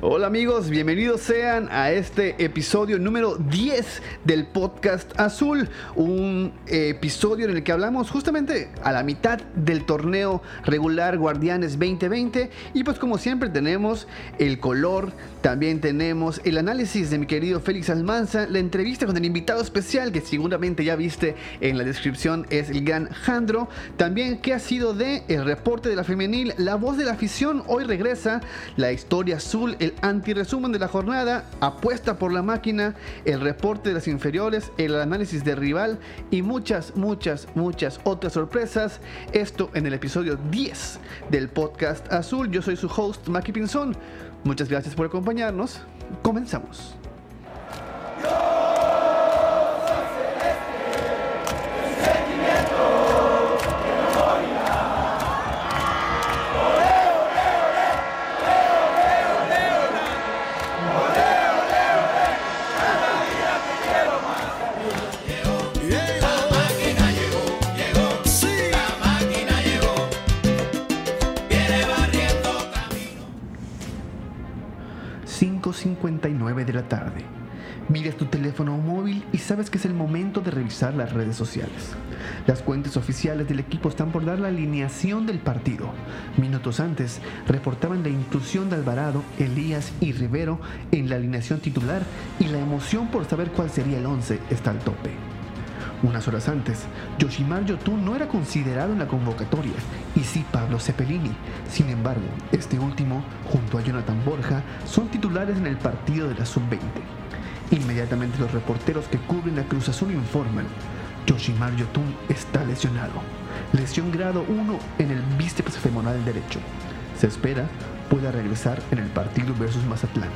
Hola amigos, bienvenidos sean a este episodio número 10 del podcast Azul, un episodio en el que hablamos justamente a la mitad del torneo regular Guardianes 2020 y pues como siempre tenemos el color, también tenemos el análisis de mi querido Félix Almanza, la entrevista con el invitado especial que seguramente ya viste en la descripción es el gran Jandro, también qué ha sido de el reporte de la femenil, la voz de la afición, hoy regresa la historia azul, el antiresumen de la jornada, apuesta por la máquina, el reporte de las inferiores, el análisis de rival y muchas, muchas, muchas otras sorpresas. Esto en el episodio 10 del podcast azul. Yo soy su host, Maki Pinzón. Muchas gracias por acompañarnos. Comenzamos. 5.59 de la tarde. Miras tu teléfono móvil y sabes que es el momento de revisar las redes sociales. Las cuentas oficiales del equipo están por dar la alineación del partido. Minutos antes, reportaban la inclusión de Alvarado, Elías y Rivero en la alineación titular y la emoción por saber cuál sería el 11 está al tope. Unas horas antes, Yoshimar Yotun no era considerado en la convocatoria, y sí Pablo Cepelini. Sin embargo, este último, junto a Jonathan Borja, son titulares en el partido de la Sub-20. Inmediatamente los reporteros que cubren a Cruz Azul informan, Yoshimar Yotun está lesionado. Lesión grado 1 en el bíceps femoral derecho. Se espera pueda regresar en el partido versus Mazatlán.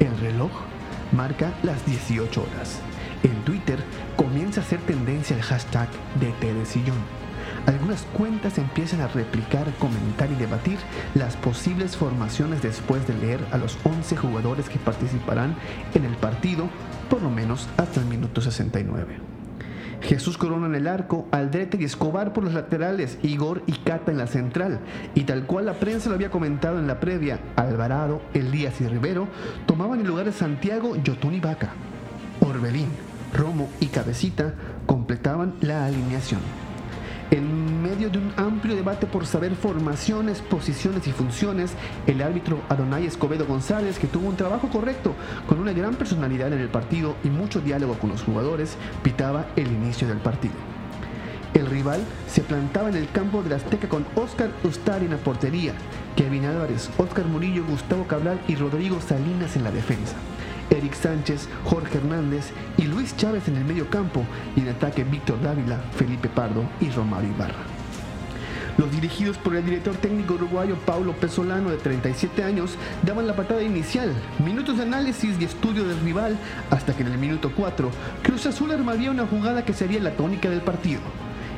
El reloj marca las 18 horas. En Twitter comienza a hacer tendencia el hashtag de Sillón. Algunas cuentas empiezan a replicar, comentar y debatir las posibles formaciones después de leer a los 11 jugadores que participarán en el partido, por lo menos hasta el minuto 69. Jesús Corona en el arco, Aldrete y Escobar por los laterales, Igor y Cata en la central. Y tal cual la prensa lo había comentado en la previa, Alvarado, Elías y Rivero tomaban el lugar de Santiago, Yotun y Vaca. Orbelín, Romo y Cabecita completaban la alineación. En medio de un amplio debate por saber formaciones, posiciones y funciones, el árbitro Adonai Escobedo González, que tuvo un trabajo correcto, con una gran personalidad en el partido y mucho diálogo con los jugadores, pitaba el inicio del partido. El rival se plantaba en el campo de la Azteca con Oscar Ustari en la portería, Kevin Álvarez, Oscar Murillo, Gustavo Cabral y Rodrigo Salinas en la defensa. Eric Sánchez, Jorge Hernández y Luis Chávez en el medio campo y en ataque Víctor Dávila, Felipe Pardo y Romario Ibarra. Los dirigidos por el director técnico uruguayo Paulo Pesolano, de 37 años, daban la patada inicial, minutos de análisis y estudio del rival, hasta que en el minuto 4, Cruz Azul armaría una jugada que sería la tónica del partido.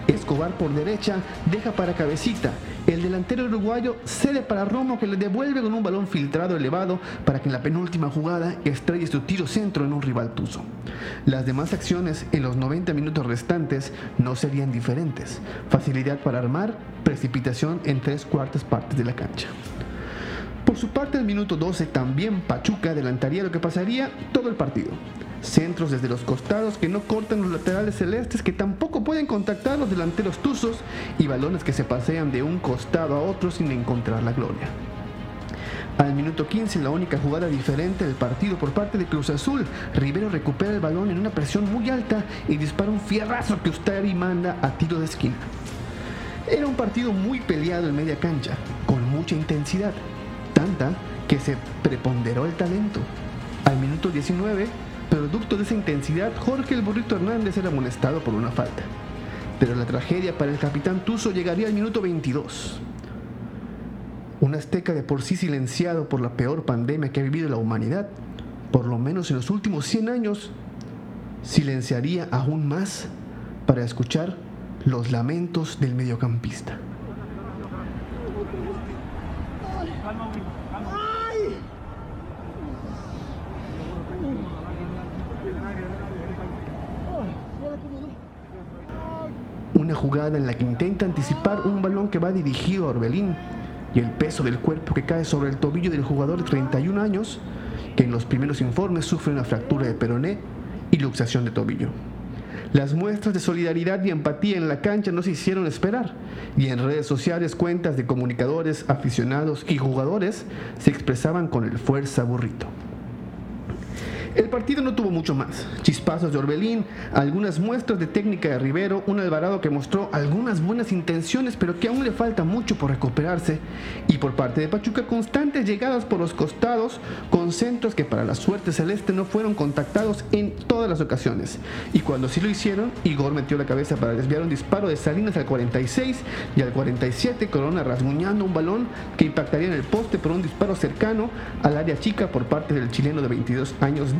Escobar por derecha deja para cabecita. El delantero uruguayo cede para Romo que le devuelve con un balón filtrado elevado para que en la penúltima jugada estrelle su tiro centro en un rival tuzo. Las demás acciones en los 90 minutos restantes no serían diferentes. Facilidad para armar, precipitación en tres cuartas partes de la cancha. Por su parte, el minuto 12 también Pachuca adelantaría lo que pasaría todo el partido centros desde los costados que no cortan los laterales celestes, que tampoco pueden contactar los delanteros tuzos y balones que se pasean de un costado a otro sin encontrar la gloria. Al minuto 15, la única jugada diferente del partido por parte de Cruz Azul, Rivero recupera el balón en una presión muy alta y dispara un fierrazo que Ustari manda a tiro de esquina. Era un partido muy peleado en media cancha, con mucha intensidad, tanta que se preponderó el talento. Al minuto 19, Producto de esa intensidad, Jorge el Burrito Hernández era amonestado por una falta. Pero la tragedia para el capitán Tuzo llegaría al minuto 22. Un azteca de por sí silenciado por la peor pandemia que ha vivido la humanidad, por lo menos en los últimos 100 años, silenciaría aún más para escuchar los lamentos del mediocampista. Una jugada en la que intenta anticipar un balón que va dirigido a Orbelín y el peso del cuerpo que cae sobre el tobillo del jugador de 31 años, que en los primeros informes sufre una fractura de peroné y luxación de tobillo. Las muestras de solidaridad y empatía en la cancha no se hicieron esperar y en redes sociales cuentas de comunicadores, aficionados y jugadores se expresaban con el fuerza burrito. El partido no tuvo mucho más. Chispazos de Orbelín, algunas muestras de técnica de Rivero, un Alvarado que mostró algunas buenas intenciones, pero que aún le falta mucho por recuperarse. Y por parte de Pachuca, constantes llegadas por los costados con centros que para la suerte celeste no fueron contactados en todas las ocasiones. Y cuando sí lo hicieron, Igor metió la cabeza para desviar un disparo de Salinas al 46 y al 47 Corona rasguñando un balón que impactaría en el poste por un disparo cercano al área chica por parte del chileno de 22 años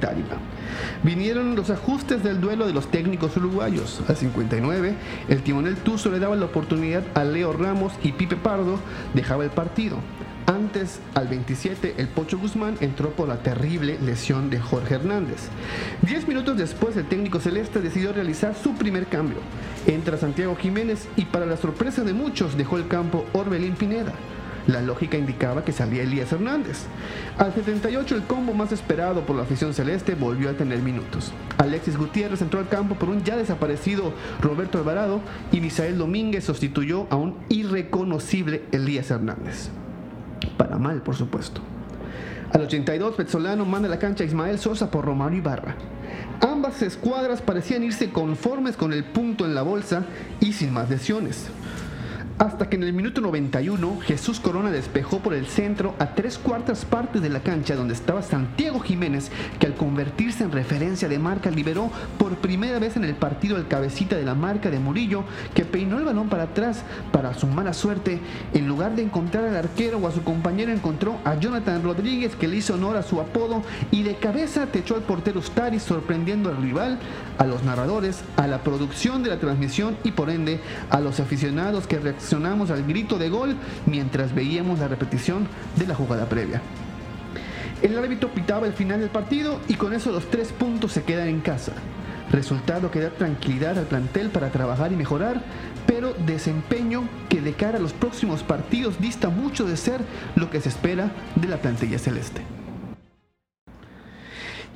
Vinieron los ajustes del duelo de los técnicos uruguayos. Al 59, el timonel Tuzo le daba la oportunidad a Leo Ramos y Pipe Pardo dejaba el partido. Antes, al 27, el Pocho Guzmán entró por la terrible lesión de Jorge Hernández. Diez minutos después, el técnico celeste decidió realizar su primer cambio. Entra Santiago Jiménez y para la sorpresa de muchos dejó el campo Orbelín Pineda. La lógica indicaba que salía Elías Hernández. Al 78 el combo más esperado por la afición celeste volvió a tener minutos. Alexis Gutiérrez entró al campo por un ya desaparecido Roberto Alvarado y Misael Domínguez sustituyó a un irreconocible Elías Hernández. Para mal, por supuesto. Al 82 Petzolano manda a la cancha a Ismael Sosa por Romario Ibarra. Ambas escuadras parecían irse conformes con el punto en la bolsa y sin más lesiones hasta que en el minuto 91 Jesús Corona despejó por el centro a tres cuartas partes de la cancha donde estaba Santiago Jiménez, que al convertirse en referencia de marca liberó por primera vez en el partido el cabecita de la marca de Murillo, que peinó el balón para atrás para su mala suerte. En lugar de encontrar al arquero o a su compañero, encontró a Jonathan Rodríguez, que le hizo honor a su apodo, y de cabeza techó al portero Ustari, sorprendiendo al rival, a los narradores, a la producción de la transmisión y por ende a los aficionados que reaccionaron reaccionamos al grito de gol mientras veíamos la repetición de la jugada previa. El árbitro pitaba el final del partido y con eso los tres puntos se quedan en casa. Resultado que da tranquilidad al plantel para trabajar y mejorar, pero desempeño que de cara a los próximos partidos dista mucho de ser lo que se espera de la plantilla celeste.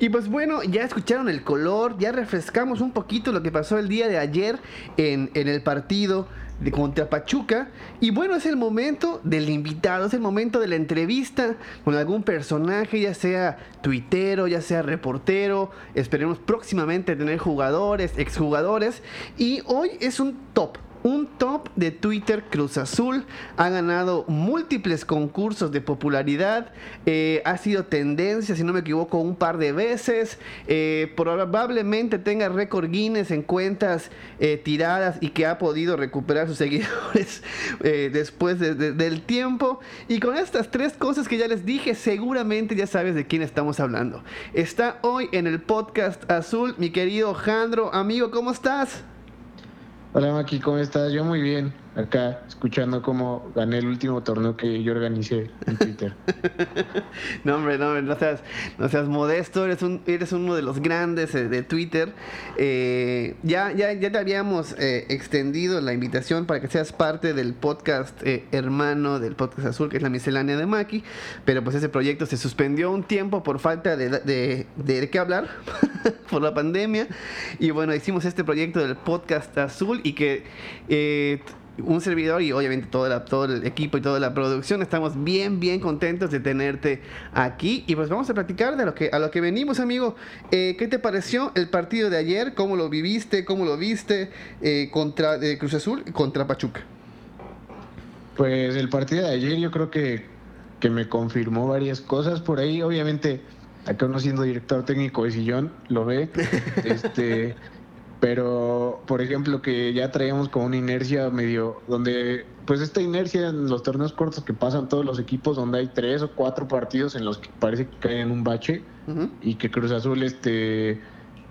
Y pues bueno, ya escucharon el color, ya refrescamos un poquito lo que pasó el día de ayer en, en el partido de contra Pachuca. Y bueno, es el momento del invitado, es el momento de la entrevista con algún personaje, ya sea tuitero, ya sea reportero. Esperemos próximamente tener jugadores, exjugadores. Y hoy es un top un top de Twitter Cruz Azul. Ha ganado múltiples concursos de popularidad. Eh, ha sido tendencia, si no me equivoco, un par de veces. Eh, probablemente tenga récord Guinness en cuentas eh, tiradas y que ha podido recuperar sus seguidores después del tiempo. Y con estas tres cosas que ya les dije, seguramente ya sabes de quién estamos hablando. Está hoy en el podcast azul mi querido Jandro. Amigo, ¿cómo estás? Hola Maki, ¿cómo estás? Yo muy bien acá escuchando cómo gané el último torneo que yo organicé en Twitter. no, hombre, no, no seas, no seas modesto, eres, un, eres uno de los grandes eh, de Twitter. Eh, ya, ya, ya te habíamos eh, extendido la invitación para que seas parte del podcast hermano del podcast azul, que es la miscelánea de Maki, pero pues ese proyecto se suspendió un tiempo por falta de, de, de qué hablar, por la pandemia. Y bueno, hicimos este proyecto del podcast azul y que un servidor y obviamente todo, todo el equipo y toda la producción estamos bien, bien contentos de tenerte aquí. Y pues vamos a platicar de lo que, a lo que venimos, amigo. Eh, ¿Qué te pareció el partido de ayer? ¿Cómo lo viviste? ¿Cómo lo viste eh, contra Cruz Azul contra Pachuca? Pues el partido de ayer yo creo que, que me confirmó varias cosas por ahí. Obviamente, acá uno siendo director técnico de Sillón, lo ve. este pero por ejemplo que ya traíamos como una inercia medio donde pues esta inercia en los torneos cortos que pasan todos los equipos donde hay tres o cuatro partidos en los que parece que caen en un bache y que Cruz Azul este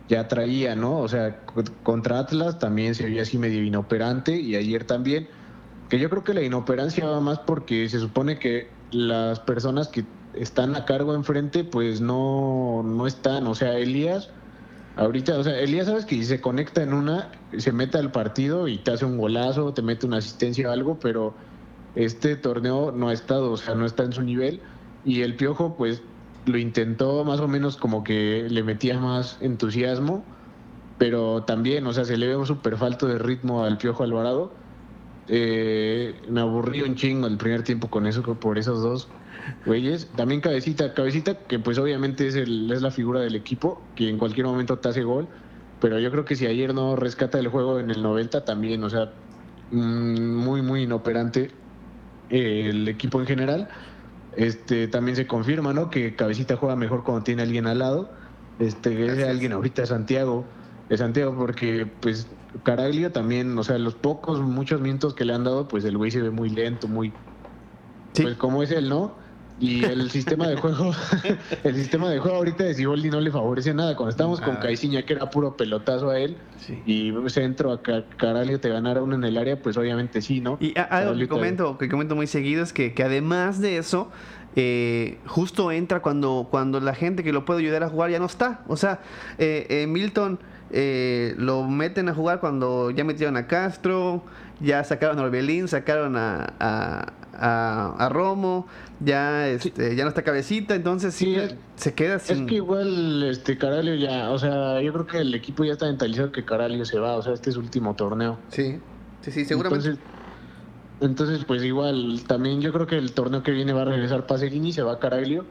ya traía, ¿no? O sea, contra Atlas también se veía así medio inoperante y ayer también, que yo creo que la inoperancia va más porque se supone que las personas que están a cargo enfrente pues no, no están, o sea, Elías Ahorita, o sea, Elías sabes que si se conecta en una, se mete al partido y te hace un golazo, te mete una asistencia o algo, pero este torneo no ha estado, o sea, no está en su nivel. Y el Piojo, pues, lo intentó más o menos como que le metía más entusiasmo, pero también, o sea, se le ve un súper falto de ritmo al Piojo Alvarado. Eh, me aburrí un chingo el primer tiempo con eso, por esos dos güeyes. También Cabecita, Cabecita, que pues obviamente es, el, es la figura del equipo, que en cualquier momento te hace gol, pero yo creo que si ayer no rescata el juego en el 90 también, o sea, mm, muy, muy inoperante eh, el equipo en general. Este, también se confirma, ¿no? Que Cabecita juega mejor cuando tiene alguien al lado. Este, ese alguien ahorita es Santiago, es Santiago porque pues Caraglio también, o sea, los pocos, muchos minutos que le han dado, pues el güey se ve muy lento, muy... Pues como es él, ¿no? Y el sistema de juego, el sistema de juego ahorita de Siboldi no le favorece nada. Cuando estábamos con Caiciña, que era puro pelotazo a él, y centro a Caralio te ganara uno en el área, pues obviamente sí, ¿no? Y algo que comento, que comento muy seguido es que, que además de eso, eh, justo entra cuando, cuando la gente que lo puede ayudar a jugar ya no está. O sea, eh, eh Milton eh, lo meten a jugar cuando ya metieron a Castro, ya sacaron a Orbelín, sacaron a, a, Romo, ya este, ya no está cabecita, entonces sí, se queda sin... Es que igual este Caralio ya, o sea, yo creo que el equipo ya está mentalizado que Caralio se va, o sea, este es su último torneo. Sí, sí, sí, seguramente. Entonces, pues igual, también yo creo que el torneo que viene va a regresar Pacerini, se va a Caraglio.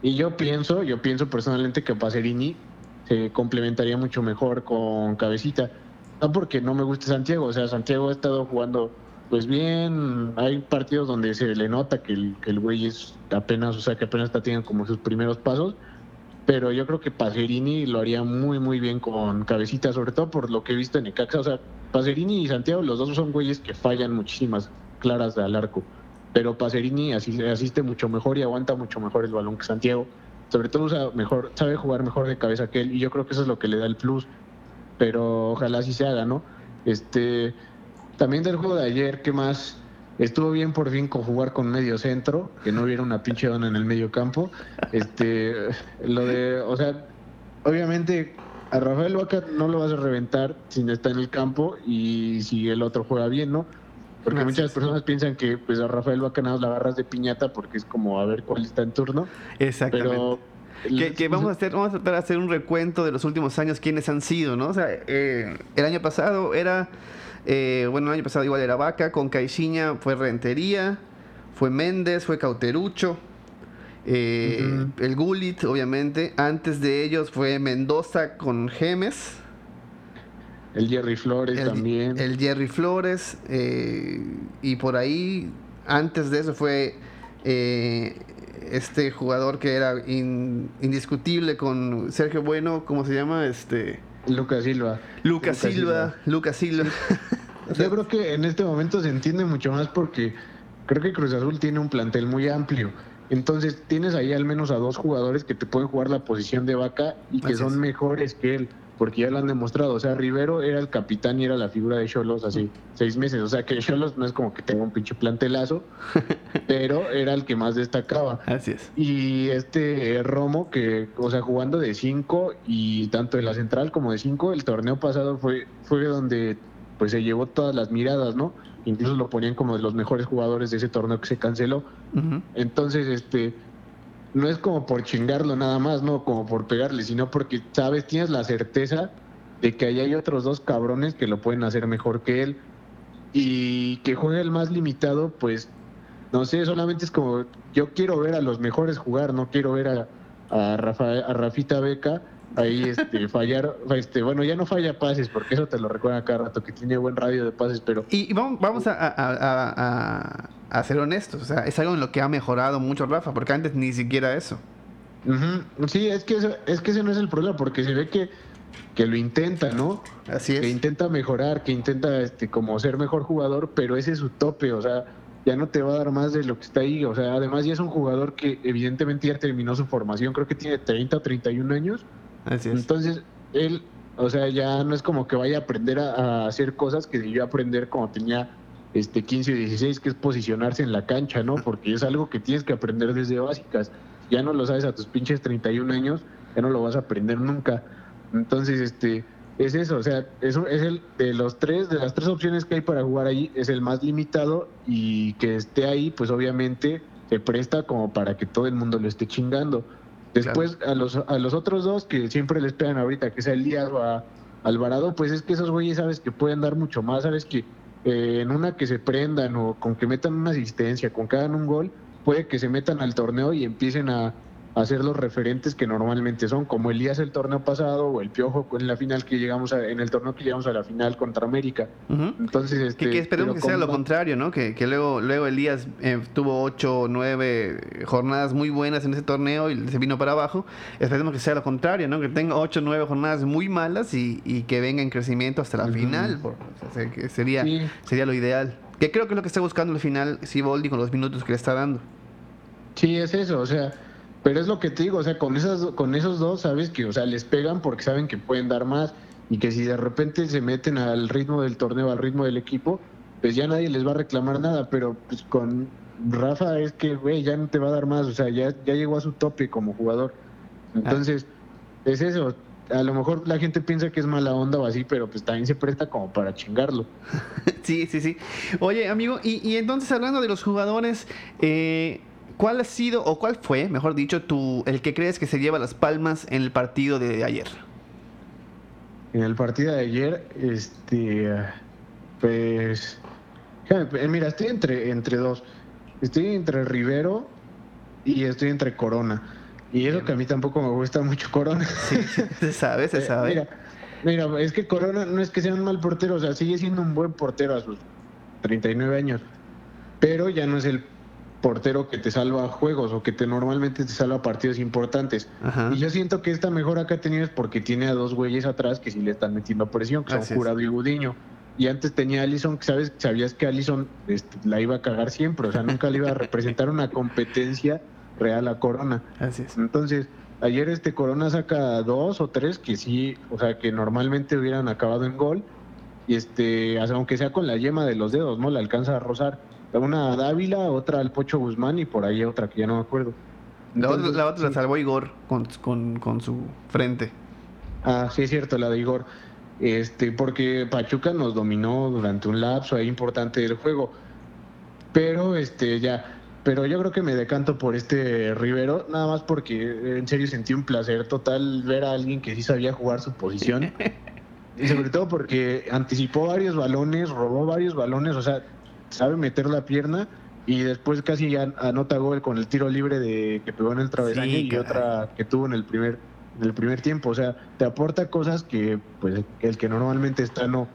Y yo pienso, yo pienso personalmente que Pacerini se complementaría mucho mejor con Cabecita. No porque no me guste Santiago, o sea, Santiago ha estado jugando pues bien, hay partidos donde se le nota que el, que el güey es apenas, o sea, que apenas está teniendo como sus primeros pasos, pero yo creo que Pacerini lo haría muy, muy bien con Cabecita, sobre todo por lo que he visto en Ecaxa, o sea, Pacerini y Santiago, los dos son güeyes que fallan muchísimas claras al arco, pero Pacerini asiste mucho mejor y aguanta mucho mejor el balón que Santiago, sobre todo mejor, sabe jugar mejor de cabeza que él y yo creo que eso es lo que le da el plus. Pero ojalá así se haga, ¿no? Este, también del juego de ayer, ¿qué más? Estuvo bien por fin con jugar con medio centro, que no hubiera una pinche dona en el medio campo. Este, lo de, o sea, obviamente a Rafael Vaca no lo vas a reventar si no está en el campo y si el otro juega bien, ¿no? Porque muchas personas piensan que pues a Rafael Bacanas la agarras de piñata porque es como a ver cuál está en turno. Exactamente. que, vamos a hacer vamos a tratar de hacer un recuento de los últimos años quiénes han sido, ¿no? O sea, eh, el año pasado era eh, bueno, el año pasado igual era Vaca, con Caixinha fue Rentería, fue Méndez, fue Cauterucho, eh, el Gulit, obviamente. Antes de ellos fue Mendoza con Gemes. El Jerry Flores también. El Jerry Flores. Eh, y por ahí, antes de eso fue eh, este jugador que era indiscutible con Sergio Bueno, ¿cómo se llama? Este... Lucas Silva. Lucas, Silva, Lucas Silva. Yo creo que en este momento se entiende mucho más porque creo que Cruz Azul tiene un plantel muy amplio. Entonces tienes ahí al menos a dos jugadores que te pueden jugar la posición de vaca y que son mejores que él porque ya lo han demostrado. O sea, Rivero era el capitán y era la figura de Cholos así, seis meses. O sea, que Cholos no es como que tenga un pinche plantelazo, pero era el que más destacaba. Así es. Y este Romo, que, o sea, jugando de cinco y tanto de la central como de cinco, el torneo pasado fue, fue donde pues se llevó todas las miradas, ¿no? Incluso lo ponían como de los mejores jugadores de ese torneo que se canceló. Entonces, este no es como por chingarlo nada más, no como por pegarle, sino porque sabes, tienes la certeza de que ahí hay otros dos cabrones que lo pueden hacer mejor que él. Y que juegue el más limitado, pues no sé, solamente es como yo quiero ver a los mejores jugar, no quiero ver a, a, a Rafita Beca ahí este, fallar, este, bueno, ya no falla pases, porque eso te lo recuerda cada rato, que tiene buen radio de pases, pero... Y, vamos, vamos a, a, ser honestos, o sea, es algo en lo que ha mejorado mucho Rafa, porque antes ni siquiera eso. Sí, es que, es que ese no es el problema, porque se ve que, que lo intenta, ¿no? Así es. Que intenta mejorar, que intenta este, como ser mejor jugador, pero ese es su tope, o sea, ya no te va a dar más de lo que está ahí, o sea, además ya es un jugador que evidentemente ya terminó su formación, creo que tiene 30 o 31 años entonces, él, o sea, ya no es como que vaya a aprender a, hacer cosas que debió aprender cuando tenía este 15 o 16, que es posicionarse en la cancha, ¿no? Porque es algo que tienes que aprender desde básicas. Ya no lo sabes a tus pinches 31 años, ya no lo vas a aprender nunca. Entonces, este, es eso, o sea, eso es el de los tres, de las tres opciones que hay para jugar ahí, es el más limitado y que esté ahí, pues obviamente se presta como para que todo el mundo lo esté chingando. Después a los a los otros dos que siempre les pegan ahorita, que sea Elías o a Alvarado, pues es que esos güeyes sabes que pueden dar mucho más, sabes que eh, en una que se prendan o con que metan una asistencia, con que hagan un gol, puede que se metan al torneo y empiecen a, hacer los referentes que normalmente son, como Elías el torneo pasado o el Piojo en la final que llegamos a, en el torneo que llegamos a la final contra América. Entonces, este, que, esperemos que sea lo contrario, ¿no? Que, que, luego, luego Elías eh, tuvo ocho o nueve jornadas muy buenas en ese torneo y se vino para abajo. Esperemos que sea lo contrario, ¿no? Que tenga ocho o nueve jornadas muy malas y, y, que venga en crecimiento hasta la final. sería, sería lo ideal. Que creo que es lo que está buscando el final Siboldi con los minutos que le está dando. Sí, es eso, o sea, pero es lo que te digo, o sea, con, esas, con esos dos, sabes que, o sea, les pegan porque saben que pueden dar más y que si de repente se meten al ritmo del torneo, al ritmo del equipo, pues ya nadie les va a reclamar nada, pero pues con Rafa es que, güey, ya no te va a dar más, o sea, ya, ya llegó a su tope como jugador. Entonces, es eso. A lo mejor la gente piensa que es mala onda o así, pero pues también se presta como para chingarlo. sí, sí, sí. Oye, amigo, y, y entonces hablando de los jugadores, eh, ¿Cuál ha sido, o cuál fue, mejor dicho, tu, el que crees que se lleva las palmas en el partido de ayer? En el partido de ayer, este, pues, eh, mira, estoy entre, entre dos. Estoy entre Rivero y estoy entre Corona. Y eso que a mí tampoco me gusta mucho Corona. Sí, se sabe, se eh, sabe. Mira, mira, es que Corona no es que sea un mal portero, o sea, sigue siendo un buen portero a sus 39 años. Pero ya no es el portero que te salva juegos o que te normalmente te salva partidos importantes. Y yo siento que esta mejora que ha tenido es porque tiene a dos güeyes atrás que sí le están metiendo presión, que son Jurado y Gudiño. Y antes tenía a Allison, que sabes, sabías que Allison este, la iba a cagar siempre, o sea, nunca le iba a representar una competencia real a Corona. Así es. Entonces, ayer este Corona saca dos o tres que sí, o sea, que normalmente hubieran acabado en gol. Y este, aunque sea con la yema de los dedos, ¿no? La alcanza a rozar una Dávila, otra al Pocho Guzmán y por ahí otra que ya no me acuerdo. la, otra, la salvó Igor con, su frente. Ah, sí, es cierto, la de Igor. Este, porque Pachuca nos dominó durante un lapso ahí importante del juego. Pero este ya, pero yo creo que me decanto por este Rivero, nada más porque en serio sentí un placer total ver a alguien que sí sabía jugar su posición. y sobre todo porque anticipó varios balones, robó varios balones, o sea, sabe meter la pierna y después casi ya anota gol con el tiro libre de que pegó en el travesaño y otra que tuvo en el primer en el primer tiempo, o sea, te aporta cosas que pues el que normalmente está no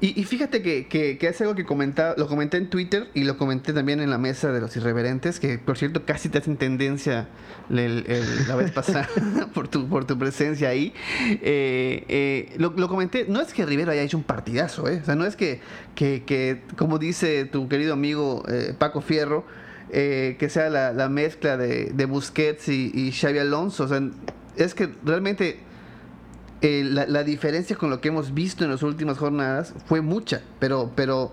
y, fíjate que, que, es algo que comentaba, lo comenté en Twitter y lo comenté también en la mesa de los irreverentes, que por cierto casi te hacen tendencia la vez pasada por, tu, por tu presencia ahí. Eh, eh, lo, comenté, no es que Rivero haya hecho un partidazo, ¿eh? o sea, no es que, que, como dice tu querido amigo eh, Paco Fierro, que sea la, mezcla de, de Busquets y, y Xavi Alonso, o sea, es que realmente eh, la, diferencia con lo que hemos visto en las últimas jornadas fue mucha, pero, pero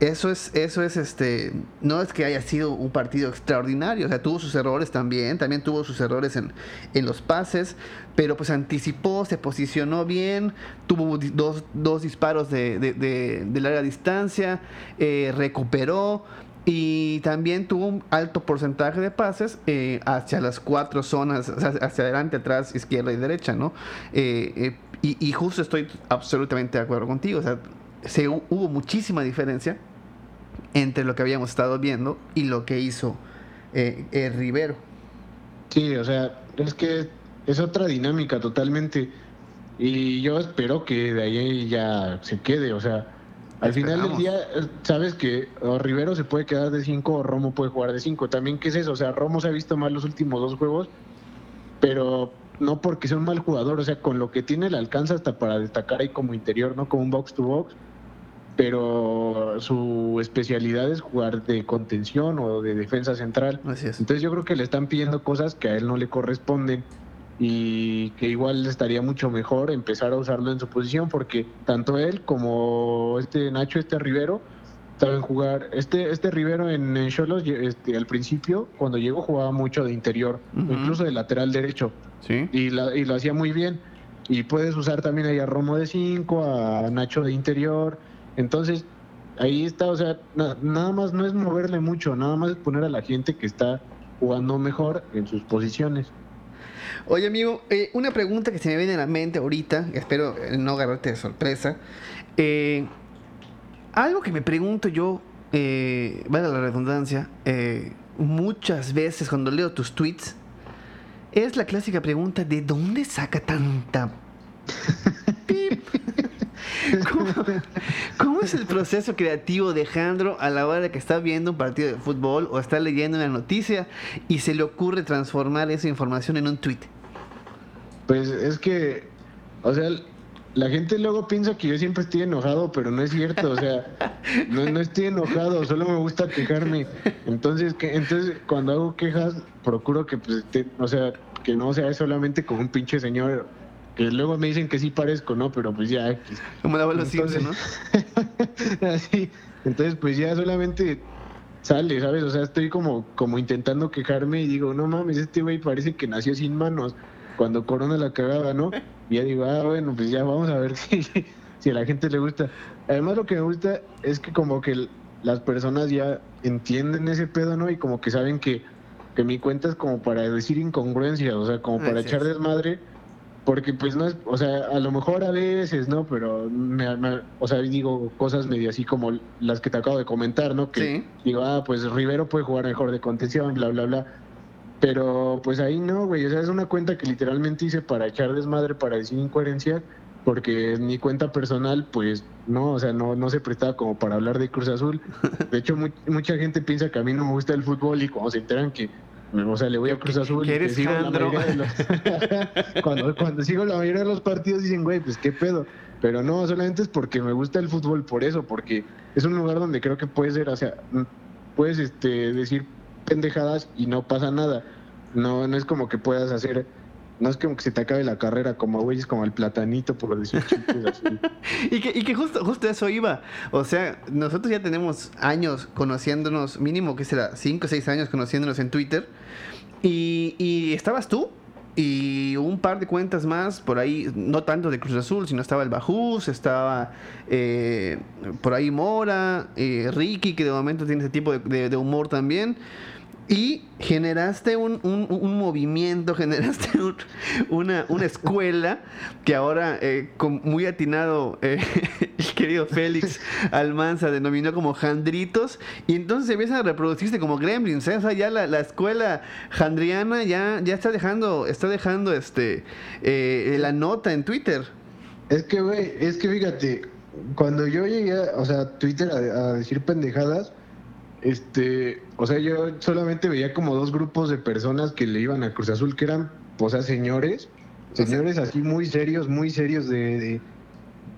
eso es, eso es este, no es que haya sido un partido extraordinario, o sea, tuvo sus errores también, también tuvo sus errores en, en los pases, pero pues anticipó, se posicionó bien, tuvo dos, dos disparos de, de, larga distancia, eh, recuperó, y también tuvo un alto porcentaje de pases eh, hacia las cuatro zonas, hacia adelante, atrás, izquierda y derecha, ¿no? Eh, eh, y, justo estoy absolutamente de acuerdo contigo, o sea, se, hubo muchísima diferencia entre lo que habíamos estado viendo y lo que hizo Rivero. Sí, o sea, es que es otra dinámica totalmente. Y yo espero que de ahí ya se quede, o sea, al final del día, sabes que Rivero se puede quedar de 5 o Romo puede jugar de 5. También, ¿qué es eso? O sea, Romo se ha visto mal los últimos dos juegos, pero no porque sea un mal jugador. O sea, con lo que tiene le alcanza hasta para destacar ahí como interior, no como un box to box. Pero su especialidad es jugar de contención o de defensa central. Entonces, yo creo que le están pidiendo cosas que a él no le corresponden y que igual estaría mucho mejor empezar a usarlo en su posición porque tanto él como este Nacho, este Rivero, saben jugar. Este, este Rivero en Cholos, este, al principio, cuando llegó, jugaba mucho de interior, incluso de lateral derecho. Y, y lo hacía muy bien. y puedes usar también ahí a Romo de 5, a Nacho de interior. Entonces, ahí está, o sea, nada más no es moverle mucho, nada más es poner a la gente que está jugando mejor en sus posiciones. Oye, amigo, eh, una pregunta que se me viene a la mente ahorita, espero no agarrarte de sorpresa. Eh, algo que me pregunto yo, eh, vale la redundancia, eh, muchas veces cuando leo tus tweets, es la clásica pregunta de dónde saca tanta... ¿Cómo, es el proceso creativo de Jandro a la hora de que está viendo un partido de fútbol o está leyendo una noticia y se le ocurre transformar esa información en un tweet? Pues es que, o sea, la gente luego piensa que yo siempre estoy enojado, pero no es cierto, o sea, no, estoy enojado, solo me gusta quejarme. Entonces, entonces cuando hago quejas, procuro que, pues, o sea, que no sea solamente como un pinche señor, que luego me dicen que sí parezco, ¿no? Pero pues ya... Como la abuelo Simpson, ¿no? así, entonces pues ya solamente sale, ¿sabes? O sea, estoy como, como intentando quejarme y digo, no mames, este güey parece que nació sin manos cuando Corona la cagaba, ¿no? Y ya digo, ah, bueno, pues ya vamos a ver si, si a la gente le gusta. Además, lo que me gusta es que como que las personas ya entienden ese pedo, ¿no? Y como que saben que, que mi cuenta es como para decir incongruencia, o sea, como para echar desmadre. Porque pues no es, o sea, a lo mejor a veces, ¿no? Pero, me, o sea, digo cosas medio así como las que te acabo de comentar, ¿no? Que digo, ah, pues Rivero puede jugar mejor de contención, bla, bla, bla. Pero pues ahí no, güey. O sea, es una cuenta que literalmente hice para echar desmadre, para decir incoherencia, porque mi cuenta personal, pues no, o sea, no, no se prestaba como para hablar de Cruz Azul. De hecho, mucha gente piensa que a mí no me gusta el fútbol y cuando se enteran que, o sea, le voy a Cruz Azul. la de los... cuando, cuando sigo la mayoría de los partidos dicen, güey, pues qué pedo. Pero no, solamente es porque me gusta el fútbol por eso, porque es un lugar donde creo que puedes ser, o sea, puedes este, decir pendejadas y no pasa nada. No, no es como que puedas hacer, no es que se te acabe la carrera como güeyes como el platanito por chistes así. y que, y que justo, justo eso iba. O sea, nosotros ya tenemos años conociéndonos, mínimo que será, cinco o seis años conociéndonos en Twitter. Y, y estabas tú, y un par de cuentas más por ahí, no tanto de Cruz Azul, sino estaba el Bajús, estaba eh, por ahí Mora, eh, Ricky, que de momento tiene ese tipo de humor también. Y generaste un, un, movimiento, generaste una, una, escuela que ahora, eh, con muy atinado, eh, el querido Félix Almanza denominó como Jandritos, y entonces empiezan a reproducirse como gremlins, ¿eh? o sea, ya la, la, escuela jandriana ya, ya está dejando, está dejando este la nota en Twitter. Es que, güey, es que fíjate, cuando yo llegué, o sea, Twitter a decir pendejadas, este, o sea, yo solamente veía como dos grupos de personas que le iban a Cruz Azul, que eran, o sea, señores, señores así muy serios, muy serios de,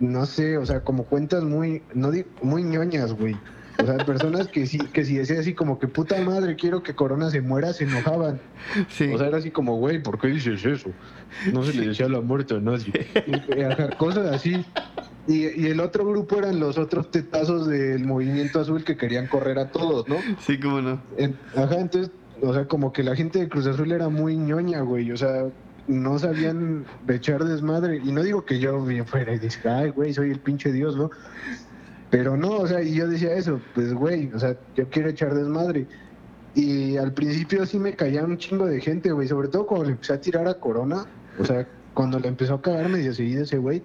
no sé, o sea, como cuentas muy, no muy ñoñas, güey. O sea, personas que sí, que si decía así como que puta madre, quiero que Corona se muera, se enojaban. Sí. O sea, era así como, güey, ¿por qué dices eso? No se le decía la muerte a nadie. cosas así. Y, el otro grupo eran los otros tetazos del movimiento azul que querían correr a todos, ¿no? Sí, cómo no. ajá, entonces, o sea, como que la gente de Cruz Azul era muy ñoña, güey. O sea, no sabían echar desmadre. Y no digo que yo fuera y dije, ay, güey, soy el pinche Dios, ¿no? Pero no, o sea, y yo decía eso, pues, güey, o sea, yo quiero echar desmadre. Y al principio sí me caía un chingo de gente, güey, sobre todo cuando le empecé a tirar a Corona. O sea, cuando le empezó a cagar medio seguido ese güey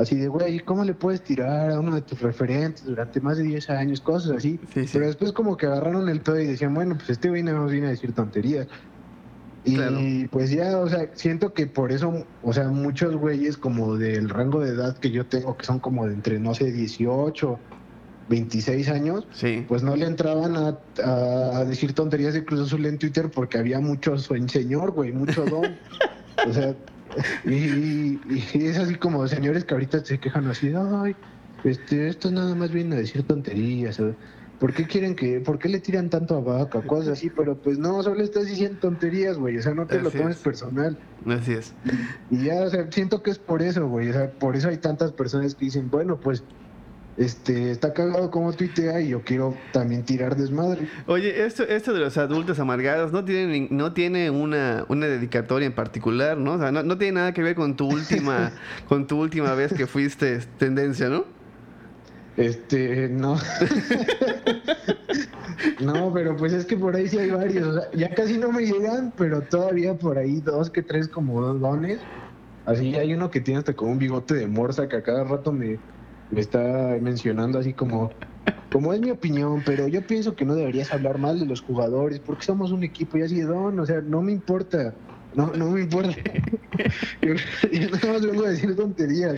Así de, güey, ¿cómo le puedes tirar a uno de tus referentes durante más de 10 años? Cosas así. Pero después como que agarraron el todo y decían, bueno, pues este güey no viene a decir tonterías. Y pues ya, o sea, siento que por eso, o sea, muchos güeyes como del rango de edad que yo tengo, que son como de entre, no sé, 18, 26 años, pues no le entraban a, a, decir tonterías de Cruz Azul en Twitter porque había mucho señor, güey, mucho don. o sea, y, es así como señores que ahorita se quejan así, ay, este, esto nada más viene a decir tonterías. ¿Por qué quieren que, por qué le tiran tanto a vaca? Cosas así, pero pues no, solo estás diciendo tonterías, güey. O sea, no te lo tomes personal. Así es. Y, ya, o sea, siento que es por eso, güey. O sea, por eso hay tantas personas que dicen, bueno, pues este, está cagado como tuitea y yo quiero también tirar desmadre. Oye, esto, esto de los adultos amargados no tiene, no tiene una, una dedicatoria en particular, ¿no? O sea, no, no tiene nada que ver con tu última, con tu última vez que fuiste tendencia, ¿no? Este, no. no, pero pues es que por ahí sí hay varios. O sea, ya casi no me llegan, pero todavía por ahí dos que tres como dos dones. Así hay uno que tiene hasta como un bigote de morsa que a cada rato me, me está mencionando así como, como es mi opinión, pero yo pienso que no deberías hablar mal de los jugadores porque somos un equipo y así, don, o sea, no me importa, no, no me importa. yo, nada más vengo a decir tonterías.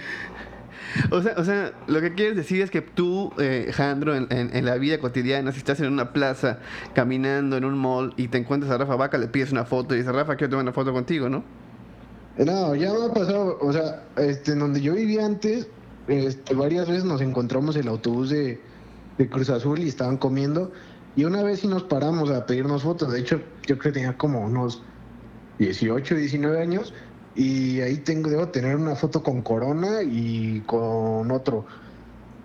O sea, o sea, lo que quieres decir es que tú, eh, Jandro, en, en, la vida cotidiana, si estás en una plaza, caminando en un mall y te encuentras a Rafa Vaca, le pides una foto y dices, Rafa, quiero tomar una foto contigo, ¿no? No, ya me ha pasado, o sea, este, en donde yo vivía antes, este, varias veces nos encontramos el autobús de, Cruz Azul y estaban comiendo. Y una vez sí nos paramos a pedirnos fotos. De hecho, yo creo que tenía como unos 18, 19 años. Y ahí tengo, debo tener una foto con Corona y con otro.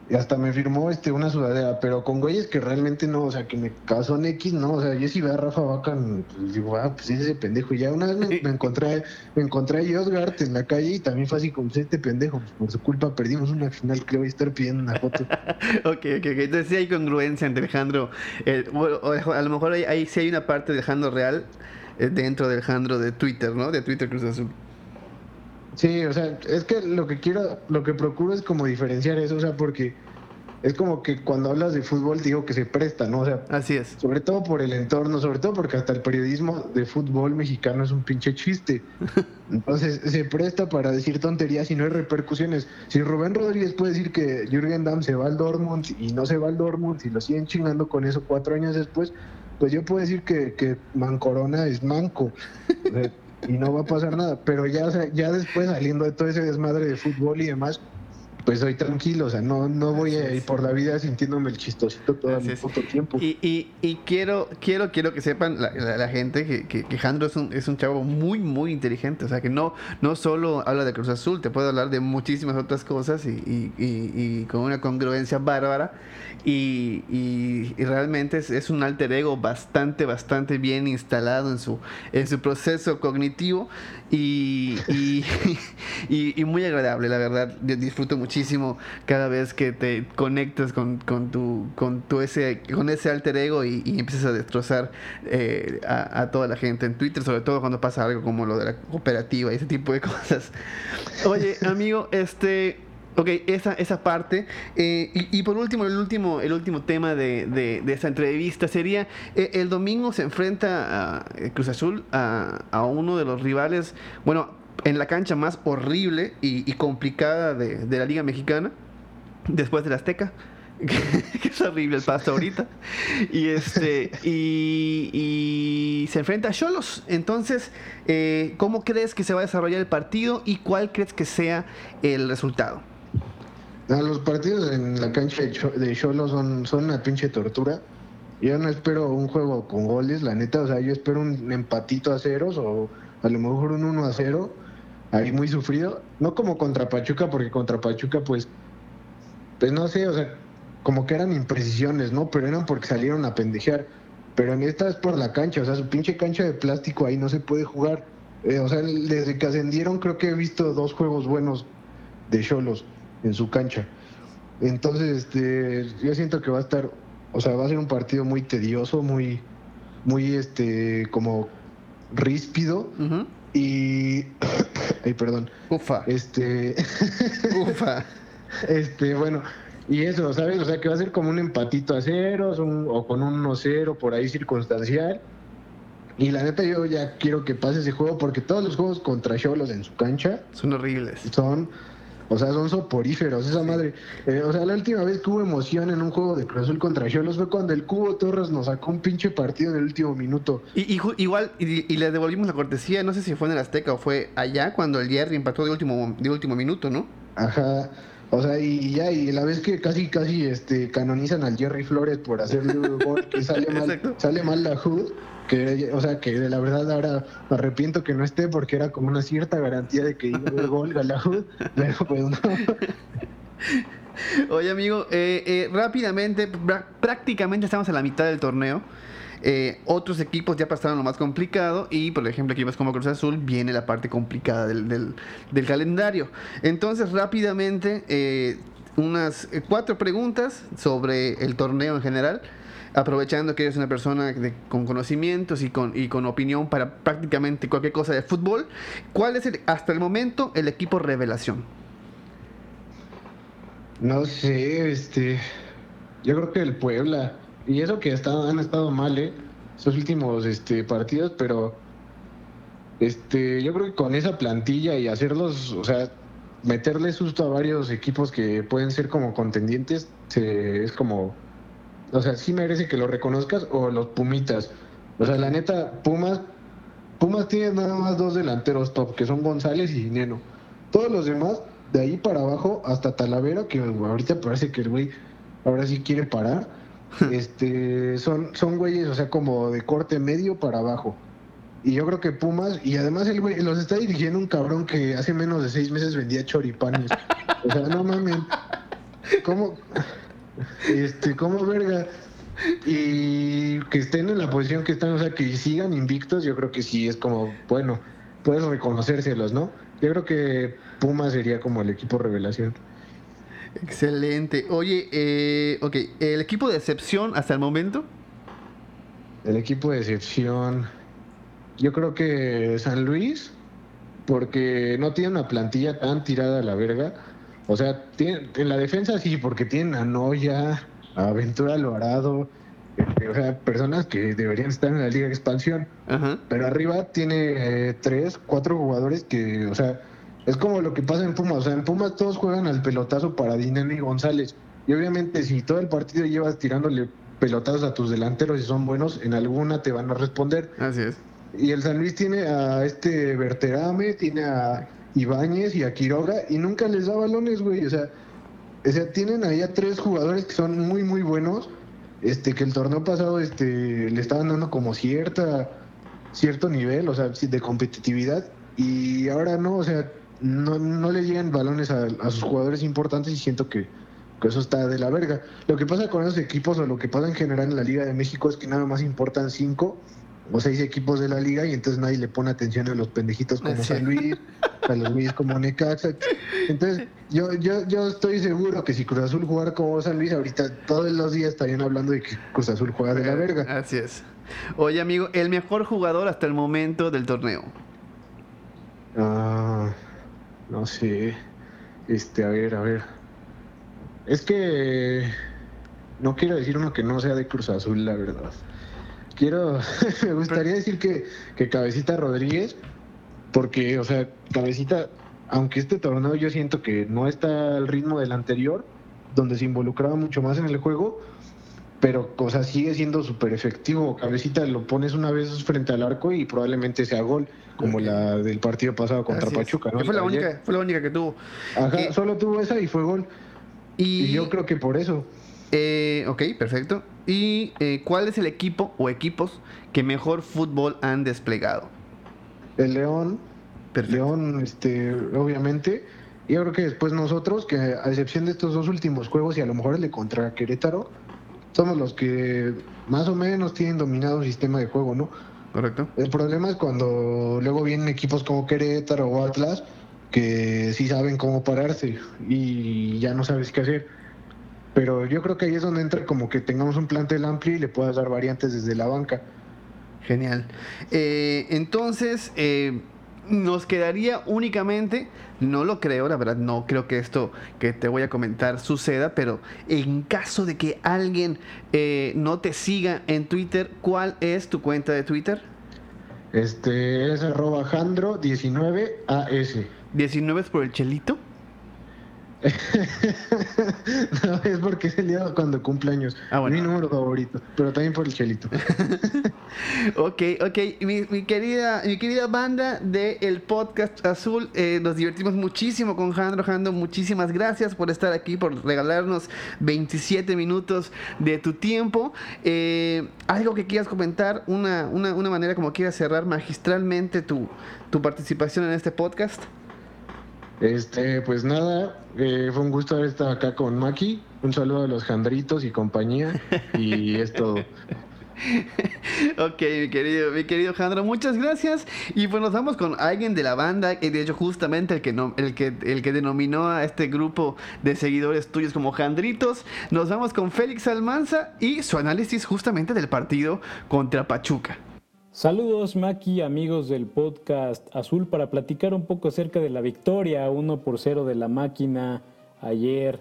Y hasta me firmó este una sudadera, pero con güeyes que realmente no, o sea, que me casó en X, no, o sea, yo si veo a Rafa Vaca, pues digo, ah, pues ese pendejo. Y ya una vez me, encontré, me encontré a Josgart en la calle y también fue así como pues, este pendejo, pues por su culpa perdimos una final que voy a estar pidiendo una foto. ok, ok, ok. Entonces sí hay congruencia entre Alejandro. Eh, a lo mejor ahí, sí hay una parte de Alejandro real eh, dentro del Alejandro de Twitter, ¿no? De Twitter Cruz Azul. Sí, o sea, es que lo que quiero, lo que procuro es como diferenciar eso, o sea, porque es como que cuando hablas de fútbol digo que se presta, ¿no? O sea, así es. Sobre todo por el entorno, sobre todo porque hasta el periodismo de fútbol mexicano es un pinche chiste. Entonces se presta para decir tonterías y no hay repercusiones. Si Rubén Rodríguez puede decir que Jürgen Damm se va al Dortmund y no se va al Dortmund y lo siguen chingando con eso cuatro años después, pues yo puedo decir que, que Mancorona es manco. y no va a pasar nada. Pero ya, ya después saliendo de todo ese desmadre de fútbol y demás, pues soy tranquilo, o sea, no, no voy a ir por la vida sintiéndome el chistosito todo el puto tiempo. Y, y, y, quiero, quiero, quiero que sepan la, gente que, que, Jandro es un, es un chavo muy, muy inteligente, o sea, que no, no solo habla de Cruz Azul, te puede hablar de muchísimas otras cosas y, y con una congruencia bárbara. Y, y, realmente es, es, un alter ego bastante, bastante bien instalado en su, en su proceso cognitivo y, y, muy agradable, la verdad. Disfruto muchísimo cada vez que te conectas con, con, tu, con, tu ese, con ese alter ego y, empiezas a destrozar eh, a, toda la gente en Twitter, sobre todo cuando pasa algo como lo de la cooperativa y ese tipo de cosas. Oye, amigo, este Ok, esa, esa parte. Eh, y, por último, el último, el último tema de, de, esta entrevista sería, eh, el domingo se enfrenta a Cruz Azul a, a, uno de los rivales, bueno, en la cancha más horrible y, complicada de, la Liga Mexicana, después de la Azteca. que es horrible el pasto ahorita. Y este y, se enfrenta a Cholos. Entonces, ¿cómo crees que se va a desarrollar el partido y cuál crees que sea el resultado? los partidos en la cancha de Cholo son, son una pinche tortura. Yo no espero un juego con goles, la neta. O sea, yo espero un empatito a ceros o a lo mejor un 1 a 0. Ahí muy sufrido. No como contra Pachuca, porque contra Pachuca, pues, pues no sé, o sea, como que eran imprecisiones, ¿no? Pero eran porque salieron a pendejear. Pero en esta es por la cancha, o sea, su pinche cancha de plástico ahí no se puede jugar. Eh, o sea, desde que ascendieron creo que he visto dos juegos buenos de Cholos en su cancha. Entonces, este, yo siento que va a estar, o sea, va a ser un partido muy tedioso, muy, muy, este, como ríspido. Y, ay, perdón. Ufa. Este, ufa. Este, bueno, y eso, ¿sabes? O sea, que va a ser como un empatito a ceros o con un 1-0 por ahí circunstancial. Y la neta, yo ya quiero que pase ese juego porque todos los juegos contra Cholos en su cancha son horribles. Son o sea, son soporíferos, esa madre. Eh, o sea, la última vez que hubo emoción en un juego de Cruz Azul contra Cholos fue cuando el Cubo Torres nos sacó un pinche partido en el último minuto. Y, igual, y, le devolvimos la cortesía, no sé si fue en el Azteca o fue allá cuando el Jerry empató de último, de último minuto, ¿no? Ajá. O sea, y ya, y la vez que casi, casi este, canonizan al Jerry Flores por hacerle un gol que sale mal, sale mal la Hood que o sea que la verdad ahora me arrepiento que no esté porque era como una cierta garantía de que iba a gol Galahud pero pues no Oye, amigo, eh, eh, rápidamente, prácticamente estamos a la mitad del torneo. Eh, otros equipos ya pasaron lo más complicado y, por ejemplo, equipos como Cruz Azul viene la parte complicada del, del, calendario. Entonces, rápidamente, unas cuatro preguntas sobre el torneo en general aprovechando que eres una persona con conocimientos y con, y con opinión para prácticamente cualquier cosa de fútbol, ¿cuál es hasta el momento el equipo revelación? No sé, este, yo creo que el Puebla, y eso que han estado mal, ¿eh? Esos últimos este, partidos, pero este, yo creo que con esa plantilla y hacerlos, o sea, meterle susto a varios equipos que pueden ser como contendientes, es como o sea, sí merece que lo reconozcas o los Pumitas. O sea, la neta, Pumas, Pumas tiene nada más dos delanteros top, que son González y Neno. Todos los demás, de ahí para abajo hasta Talavera, que ahorita parece que el güey ahora sí quiere parar. este, son, son güeyes, o sea, como de corte medio para abajo. Y yo creo que Pumas, y además el güey los está dirigiendo un cabrón que hace menos de seis meses vendía choripanes. o sea, no mames. ¿Cómo? Este, ¿cómo verga? Y que estén en la posición que están, o sea, que sigan invictos, yo creo que sí es como, bueno, puedes reconocérselos, ¿no? Yo creo que Puma sería como el equipo revelación. Excelente. Oye, eh, ok, ¿el equipo de excepción hasta el momento? El equipo de excepción, yo creo que San Luis, porque no tiene una plantilla tan tirada a la verga o sea, en la defensa sí, porque tienen a Noya, a Ventura Alvarado, este, o sea, personas que deberían estar en la Liga de Expansión. Pero arriba tiene eh, tres, cuatro jugadores que, o sea, es como lo que pasa en Pumas. O sea, en Pumas todos juegan al pelotazo para Dinero y González. Y obviamente, si todo el partido llevas tirándole pelotazos a tus delanteros y son buenos, en alguna te van a responder. Así es. Y el San Luis tiene a este Verterame, tiene a Ibáñez y a Quiroga y nunca les da balones, güey. O sea, o sea, tienen ahí a tres jugadores que son muy, muy buenos. Este, que el torneo pasado este, le estaban dando como cierta, cierto nivel, o sea, de competitividad. Y ahora no, o sea, no, no le llegan balones a, sus jugadores importantes y siento que, que, eso está de la verga. Lo que pasa con esos equipos o lo que pasa en general en la Liga de México es que nada más importan cinco o seis equipos de la liga y entonces nadie le pone atención a los pendejitos como San Luis, a los Luis como Necaxa. Entonces, yo, yo, yo estoy seguro que si Cruz Azul jugara como San Luis, ahorita todos los días estarían hablando de que Cruz Azul juega de la verga. Así es. Oye, amigo, el mejor jugador hasta el momento del torneo. Ah, no sé. Este, a ver, a ver. Es que no quiero decir uno que no sea de Cruz Azul, la verdad quiero, me gustaría decir que, que Cabecita Rodríguez, porque, o sea, Cabecita, aunque este torneo yo siento que no está al ritmo del anterior, donde se involucraba mucho más en el juego, pero, o sea, sigue siendo súper efectivo. Cabecita lo pones una vez frente al arco y probablemente sea gol, como la del partido pasado contra Pachuca. ¿no? Fue la, única, fue la única que tuvo. Ajá, solo tuvo esa y fue gol. y yo creo que por eso. Eh, ok, perfecto. ¿Y eh, cuál es el equipo o equipos que mejor fútbol han desplegado? El León. León, este, obviamente. Y yo creo que después nosotros, que a excepción de estos dos últimos juegos y a lo mejor el de contra Querétaro, somos los que más o menos tienen dominado el sistema de juego, ¿no? Correcto. El problema es cuando luego vienen equipos como Querétaro o Atlas que sí saben cómo pararse y ya no sabes qué hacer. Pero yo creo que ahí es donde entra como que tengamos un plantel amplio y le puedas dar variantes desde la banca. Genial. Eh, entonces, eh, nos quedaría únicamente, no lo creo, la verdad, no creo que esto que te voy a comentar suceda, pero en caso de que alguien eh, no te siga en Twitter, ¿cuál es tu cuenta de Twitter? Este es arroba jandro19as. ¿19 es por el chelito? no, es porque es el día cuando cumpleaños. Ah, Mi número favorito, pero también por el chelito. ok, ok. Mi, querida, mi querida banda del podcast Azul, eh, nos divertimos muchísimo con Jandro. Jandro, muchísimas gracias por estar aquí, por regalarnos 27 minutos de tu tiempo. Eh, algo que quieras comentar, una, una, una manera como quieras cerrar magistralmente tu, tu participación en este podcast. Este, pues nada, eh, fue un gusto haber estado acá con Maki. Un saludo a los Jandritos y compañía. Y es todo. ok, mi querido, mi querido Jandro, muchas gracias. Y pues nos vamos con alguien de la banda, y de hecho justamente el que, no, el, que, el que denominó a este grupo de seguidores tuyos como Jandritos. Nos vamos con Félix Almanza y su análisis justamente del partido contra Pachuca. Saludos Maki, amigos del podcast Azul, para platicar un poco acerca de la victoria 1 por 0 de la máquina ayer,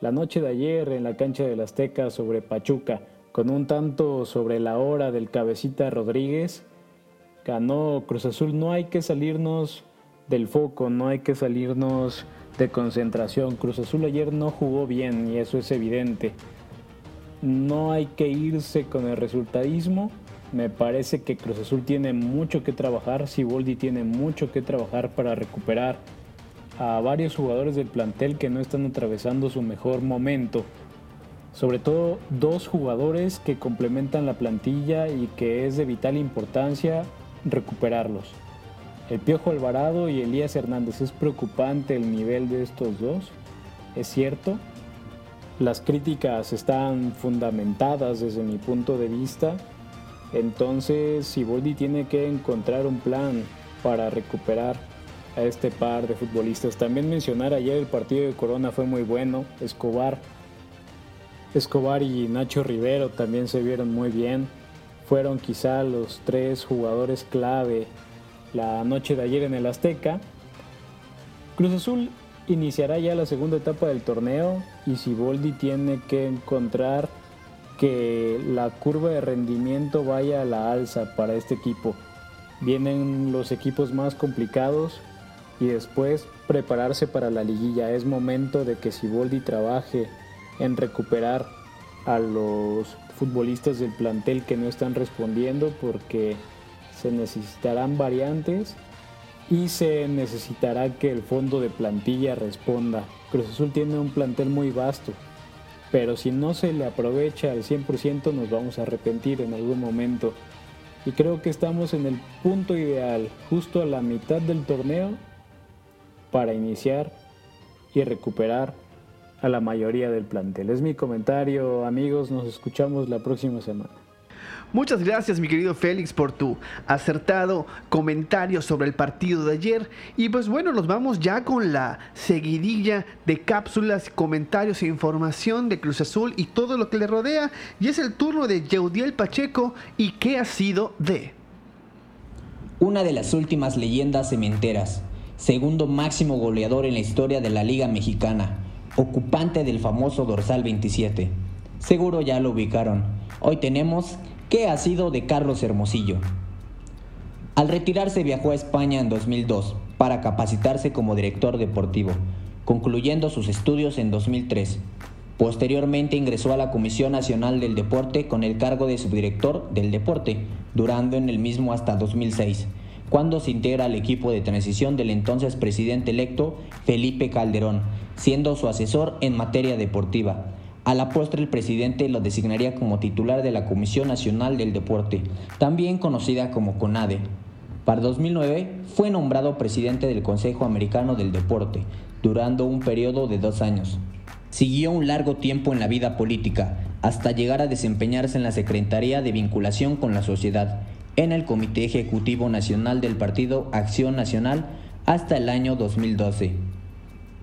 la noche de ayer en la cancha del Azteca sobre Pachuca, con un tanto sobre la hora del cabecita Rodríguez. Ganó Cruz Azul, no hay que salirnos del foco, no hay que salirnos de concentración. Cruz Azul ayer no jugó bien y eso es evidente. No hay que irse con el resultadismo me parece que Cruz Azul tiene mucho que trabajar, Siboldi tiene mucho que trabajar para recuperar a varios jugadores del plantel que no están atravesando su mejor momento. Sobre todo dos jugadores que complementan la plantilla y que es de vital importancia recuperarlos. El Piojo Alvarado y Elías Hernández. Es preocupante el nivel de estos dos, es cierto. Las críticas están fundamentadas desde mi punto de vista entonces Siboldi tiene que encontrar un plan para recuperar a este par de futbolistas. También mencionar ayer el partido de Corona fue muy bueno. Escobar, Escobar y Nacho Rivero también se vieron muy bien. Fueron quizá los tres jugadores clave la noche de ayer en el Azteca. Cruz Azul iniciará ya la segunda etapa del torneo y Siboldi tiene que encontrar que la curva de rendimiento vaya a la alza para este equipo. Vienen los equipos más complicados y después prepararse para la liguilla. Es momento de que Siboldi trabaje en recuperar a los futbolistas del plantel que no están respondiendo porque se necesitarán variantes y se necesitará que el fondo de plantilla responda. Cruz Azul tiene un plantel muy vasto, pero si no se le aprovecha al 100% nos vamos a arrepentir en algún momento. Y creo que estamos en el punto ideal, justo a la mitad del torneo, para iniciar y recuperar a la mayoría del plantel. Es mi comentario, amigos, nos escuchamos la próxima semana. Muchas gracias mi querido Félix por tu acertado comentario sobre el partido de ayer. Y pues bueno, nos vamos ya con la seguidilla de cápsulas, comentarios e información de Cruz Azul y todo lo que le rodea. Y es el turno de Yeudiel Pacheco y qué ha sido de... Una de las últimas leyendas cementeras, segundo máximo goleador en la historia de la Liga Mexicana, ocupante del famoso dorsal 27. Seguro ya lo ubicaron. Hoy tenemos ¿Qué ha sido de Carlos Hermosillo? Al retirarse viajó a España en 2002 para capacitarse como director deportivo, concluyendo sus estudios en 2003. Posteriormente ingresó a la Comisión Nacional del Deporte con el cargo de subdirector del deporte, durando en el mismo hasta 2006, cuando se integra al equipo de transición del entonces presidente electo Felipe Calderón, siendo su asesor en materia deportiva. A la postre el presidente lo designaría como titular de la Comisión Nacional del Deporte, también conocida como CONADE. Para 2009 fue nombrado presidente del Consejo Americano del Deporte, durando un periodo de dos años. Siguió un largo tiempo en la vida política, hasta llegar a desempeñarse en la Secretaría de Vinculación con la Sociedad, en el Comité Ejecutivo Nacional del Partido Acción Nacional hasta el año 2012.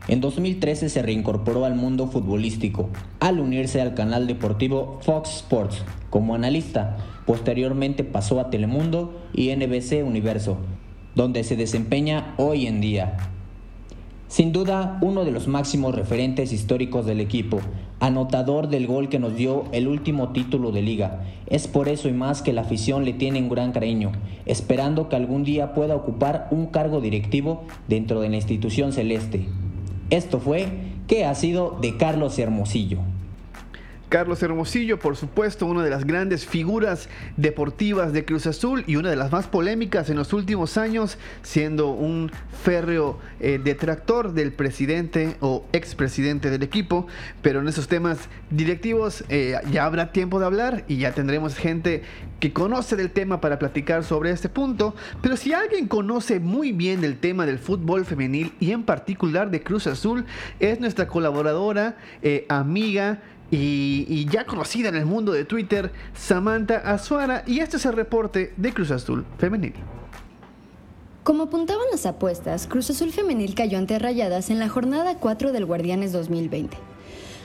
En 2013 se reincorporó al mundo futbolístico al unirse al canal deportivo Fox Sports como analista. Posteriormente pasó a Telemundo y NBC Universo, donde se desempeña hoy en día. Sin duda, uno de los máximos referentes históricos del equipo, anotador del gol que nos dio el último título de liga. Es por eso y más que la afición le tiene un gran cariño, esperando que algún día pueda ocupar un cargo directivo dentro de la institución celeste. Esto fue ¿Qué ha sido de Carlos Hermosillo? Carlos Hermosillo, por supuesto, una de las grandes figuras deportivas de Cruz Azul y una de las más polémicas en los últimos años, siendo un férreo eh, detractor del presidente o expresidente del equipo. Pero en esos temas directivos eh, ya habrá tiempo de hablar y ya tendremos gente que conoce del tema para platicar sobre este punto. Pero si alguien conoce muy bien del tema del fútbol femenil y en particular de Cruz Azul, es nuestra colaboradora, eh, amiga, y, ya conocida en el mundo de Twitter, Samantha Azuara, y este es el reporte de Cruz Azul Femenil. Como apuntaban las apuestas, Cruz Azul Femenil cayó ante Rayadas en la jornada 4 del Guardianes 2020.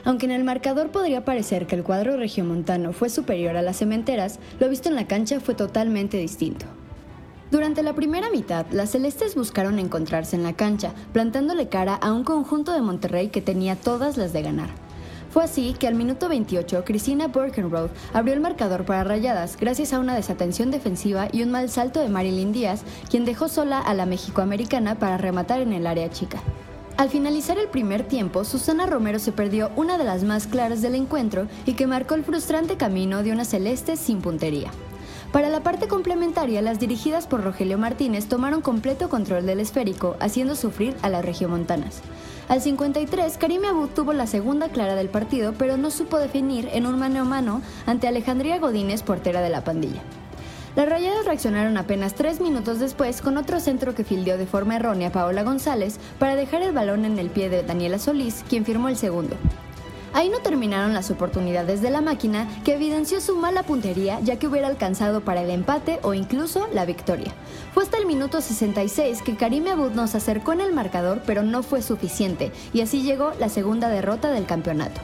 Aunque en el marcador podría parecer que el cuadro regiomontano fue superior a las cementeras, lo visto en la cancha fue totalmente distinto. Durante la primera mitad, las celestes buscaron encontrarse en la cancha, plantándole cara a un conjunto de Monterrey que tenía todas las de ganar. Fue así que al minuto 28, Cristina Borkenroth abrió el marcador para Rayadas gracias a una desatención defensiva y un mal salto de Marilyn Díaz, quien dejó sola a la mexicoamericana para rematar en el área chica. Al finalizar el primer tiempo, Susana Romero se perdió una de las más claras del encuentro y que marcó el frustrante camino de una celeste sin puntería. Para la parte complementaria, las dirigidas por Rogelio Martínez tomaron completo control del esférico, haciendo sufrir a las regiomontanas. Al 53, Karim Abud tuvo la segunda clara del partido, pero no supo definir en un mano a mano ante Alejandría Godínez, portera de la pandilla. Las rayadas reaccionaron apenas tres minutos después con otro centro que fildeó de forma errónea Paola González para dejar el balón en el pie de Daniela Solís, quien firmó el segundo. Ahí no terminaron las oportunidades de la máquina, que evidenció su mala puntería ya que hubiera alcanzado para el empate o incluso la victoria. Fue hasta el minuto 66 que Karime Abud nos acercó en el marcador, pero no fue suficiente, y así llegó la segunda derrota del campeonato.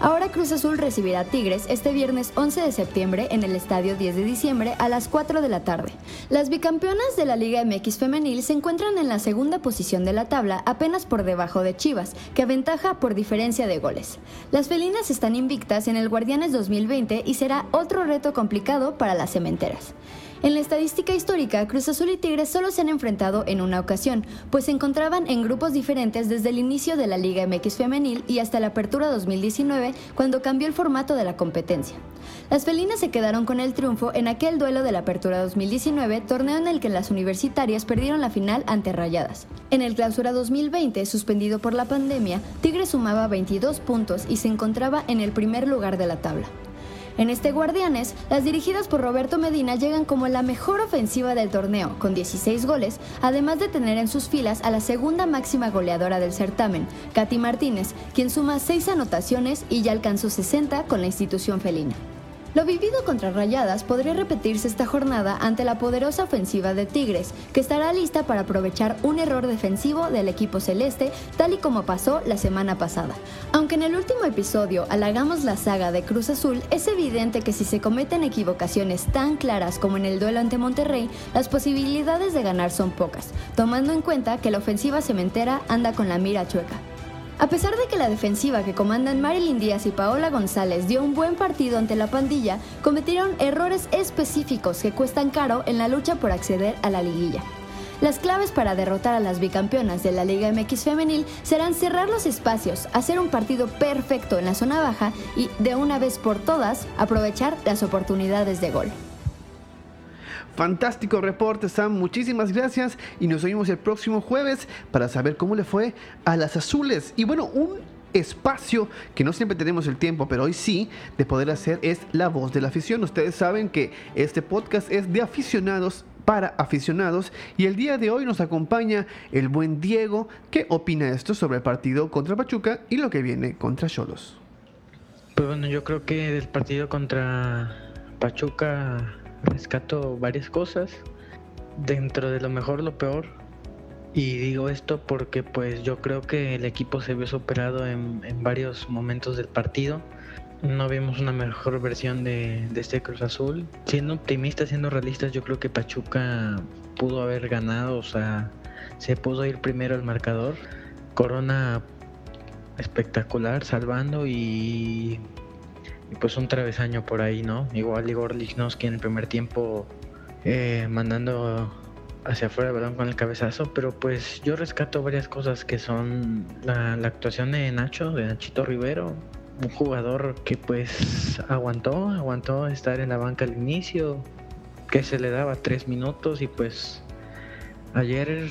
Ahora Cruz Azul recibirá Tigres este viernes 11 de septiembre en el estadio 10 de diciembre a las 4 de la tarde. Las bicampeonas de la Liga MX femenil se encuentran en la segunda posición de la tabla apenas por debajo de Chivas, que aventaja por diferencia de goles. Las felinas están invictas en el Guardianes 2020 y será otro reto complicado para las cementeras. En la estadística histórica, Cruz Azul y Tigres solo se han enfrentado en una ocasión, pues se encontraban en grupos diferentes desde el inicio de la Liga MX femenil y hasta la apertura 2019, cuando cambió el formato de la competencia. Las felinas se quedaron con el triunfo en aquel duelo de la apertura 2019, torneo en el que las universitarias perdieron la final ante Rayadas. En el clausura 2020, suspendido por la pandemia, Tigres sumaba 22 puntos y se encontraba en el primer lugar de la tabla. En este Guardianes, las dirigidas por Roberto Medina llegan como la mejor ofensiva del torneo, con 16 goles, además de tener en sus filas a la segunda máxima goleadora del certamen, Katy Martínez, quien suma 6 anotaciones y ya alcanzó 60 con la institución felina. Lo vivido contra Rayadas podría repetirse esta jornada ante la poderosa ofensiva de Tigres, que estará lista para aprovechar un error defensivo del equipo celeste, tal y como pasó la semana pasada. Aunque en el último episodio halagamos la saga de Cruz Azul, es evidente que si se cometen equivocaciones tan claras como en el duelo ante Monterrey, las posibilidades de ganar son pocas, tomando en cuenta que la ofensiva cementera anda con la mira chueca. A pesar de que la defensiva que comandan Marilyn Díaz y Paola González dio un buen partido ante la pandilla, cometieron errores específicos que cuestan caro en la lucha por acceder a la liguilla. Las claves para derrotar a las bicampeonas de la Liga MX femenil serán cerrar los espacios, hacer un partido perfecto en la zona baja y, de una vez por todas, aprovechar las oportunidades de gol. Fantástico reporte, Sam. Muchísimas gracias. Y nos oímos el próximo jueves para saber cómo le fue a las azules. Y bueno, un espacio que no siempre tenemos el tiempo, pero hoy sí, de poder hacer es la voz de la afición. Ustedes saben que este podcast es de aficionados para aficionados y el día de hoy nos acompaña el buen Diego que opina esto sobre el partido contra Pachuca y lo que viene contra Cholos. Pues bueno, yo creo que del partido contra Pachuca rescato varias cosas, dentro de lo mejor, lo peor. Y digo esto porque pues yo creo que el equipo se vio superado en, varios momentos del partido. No vimos una mejor versión de, de, este Cruz Azul. Siendo optimistas, siendo realistas, yo creo que Pachuca pudo haber ganado, o sea, se pudo ir primero al marcador. Corona espectacular, salvando y y pues un travesaño por ahí, ¿no? Igual Igor Lichnowsky en el primer tiempo eh, mandando hacia afuera el con el cabezazo, pero pues yo rescato varias cosas que son la, actuación de Nacho, de Nachito Rivero, un jugador que pues aguantó, aguantó estar en la banca al inicio, que se le daba tres minutos y pues ayer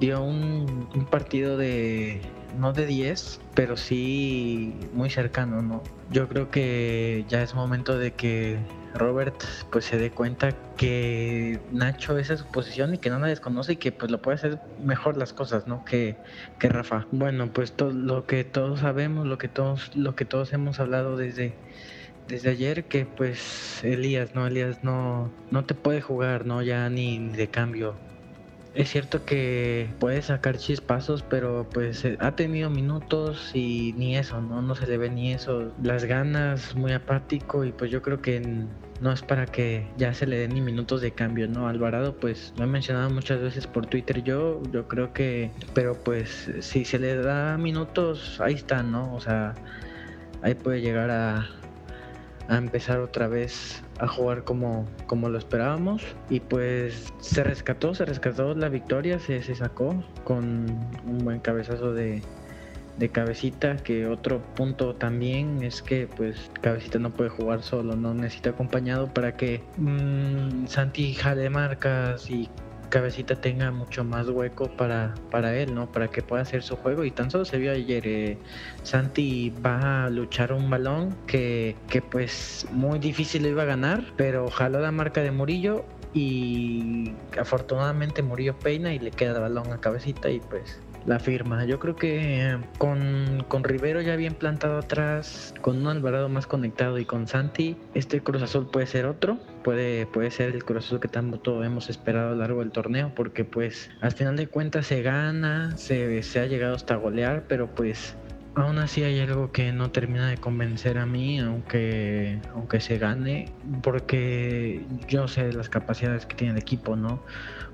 dio un partido de no de 10, pero sí muy cercano, ¿no? Yo creo que ya es momento de que Robert pues se dé cuenta que Nacho esa es su posición y que no la desconoce y que pues lo puede hacer mejor las cosas, ¿no? Que, que Rafa. Bueno, pues todo lo que todos sabemos, lo que todos, lo que todos hemos hablado desde, desde ayer, que pues Elías, ¿no? Elías no, no te puede jugar, ¿no? Ya ni de cambio es cierto que puede sacar chispazos, pero pues eh, ha tenido minutos y ni eso, ¿no? No se le ve ni eso. Las ganas, muy apático y pues yo creo que no es para que ya se le den ni minutos de cambio, ¿no? Alvarado, pues lo he mencionado muchas veces por Twitter yo, yo creo que, pero pues si se le da minutos, ahí está, ¿no? O sea, ahí puede llegar a, a empezar otra vez a jugar como, como lo esperábamos. Y pues se rescató, se rescató la victoria, se, se sacó con un buen cabezazo de, de cabecita que otro punto también es que pues cabecita no puede jugar solo no necesita acompañado para que mmm, Santi jale marcas y Cabecita tenga mucho más hueco para, para él, ¿no? Para que pueda hacer su juego. Y tan solo se vio ayer, eh, Santi va a luchar un balón que, que pues muy difícil lo iba a ganar, pero jaló la marca de Murillo y afortunadamente Murillo peina y le queda el balón a Cabecita y pues la firma. Yo creo que con, con, Rivero ya bien plantado atrás, con un Alvarado más conectado y con Santi, este Cruz Azul puede ser otro. Puede, puede ser el Cruz Azul que tanto hemos esperado a lo largo del torneo, porque pues al final de cuentas se gana, se, se ha llegado hasta golear, pero pues aún así hay algo que no termina de convencer a mí, aunque, aunque se gane, porque yo sé las capacidades que tiene el equipo, ¿no?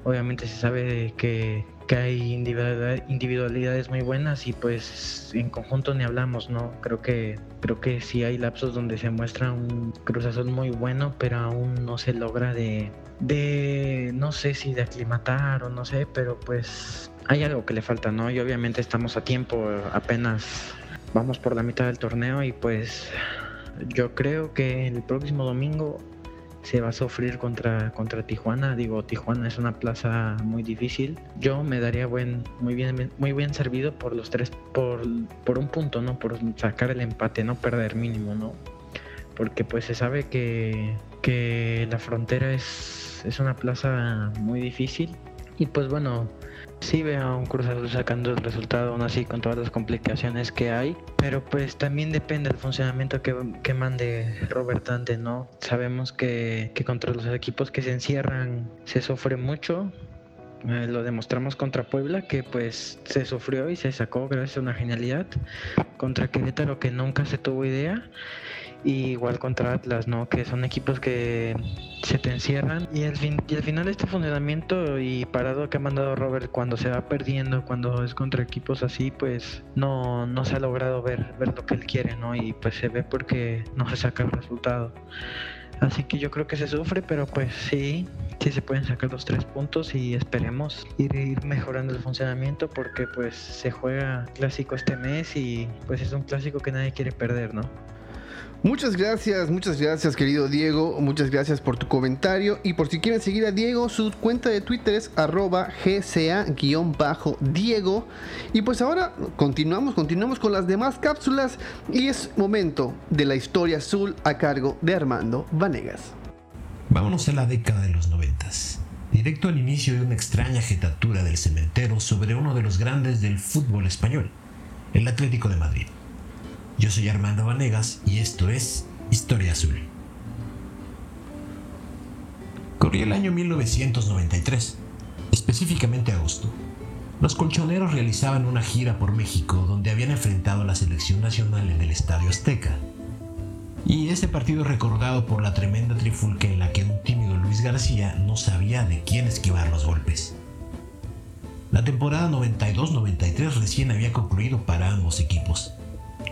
Obviamente se sabe que que hay individualidades muy buenas y pues en conjunto ni hablamos, ¿no? Creo que creo que sí hay lapsos donde se muestra un Cruz Azul muy bueno, pero aún no se logra de de no sé si de aclimatar o no sé, pero pues hay algo que le falta, ¿no? Y obviamente estamos a tiempo, apenas vamos por la mitad del torneo y pues yo creo que el próximo domingo se va a sufrir contra, contra Tijuana. Digo, Tijuana es una plaza muy difícil. Yo me daría buen, muy bien, muy bien servido por los tres, por, por un punto, ¿no? Por sacar el empate, no perder mínimo, ¿no? Porque pues se sabe que, que la frontera es, es una plaza muy difícil. Y pues bueno, sí veo a un Cruz Azul sacando el resultado aún así con todas las complicaciones que hay, pero pues también depende del funcionamiento que, que mande Robert Dante, ¿no? Sabemos que, que, contra los equipos que se encierran se sufre mucho. Eh, lo demostramos contra Puebla, que pues se sufrió y se sacó gracias a una genialidad. Contra Querétaro, que nunca se tuvo idea igual contra Atlas, ¿no? Que son equipos que se te encierran y al, fin, y al final este funcionamiento y parado que ha mandado Robert cuando se va perdiendo, cuando es contra equipos así, pues no, no se ha logrado ver, ver lo que él quiere, ¿no? Y pues se ve porque no se saca el resultado. Así que yo creo que se sufre, pero pues sí, sí se pueden sacar los tres puntos y esperemos ir, mejorando el funcionamiento porque pues se juega clásico este mes y pues es un clásico que nadie quiere perder, ¿no? Muchas gracias, muchas gracias querido Diego, muchas gracias por tu comentario. Y por si quieren seguir a Diego, su cuenta de Twitter es arroba gca-diego. Y pues ahora continuamos, continuamos con las demás cápsulas. Y es momento de la historia azul a cargo de Armando Vanegas. Vámonos a la década de los noventas, directo al inicio de una extraña jetatura del cementerio sobre uno de los grandes del fútbol español, el Atlético de Madrid. Yo soy Armando Vanegas y esto es Historia Azul. Corría el año 1993, específicamente agosto. Los colchoneros realizaban una gira por México donde habían enfrentado a la selección nacional en el Estadio Azteca. Y ese partido recordado por la tremenda trifulca en la que un tímido Luis García no sabía de quién esquivar los golpes. La temporada 92-93 recién había concluido para ambos equipos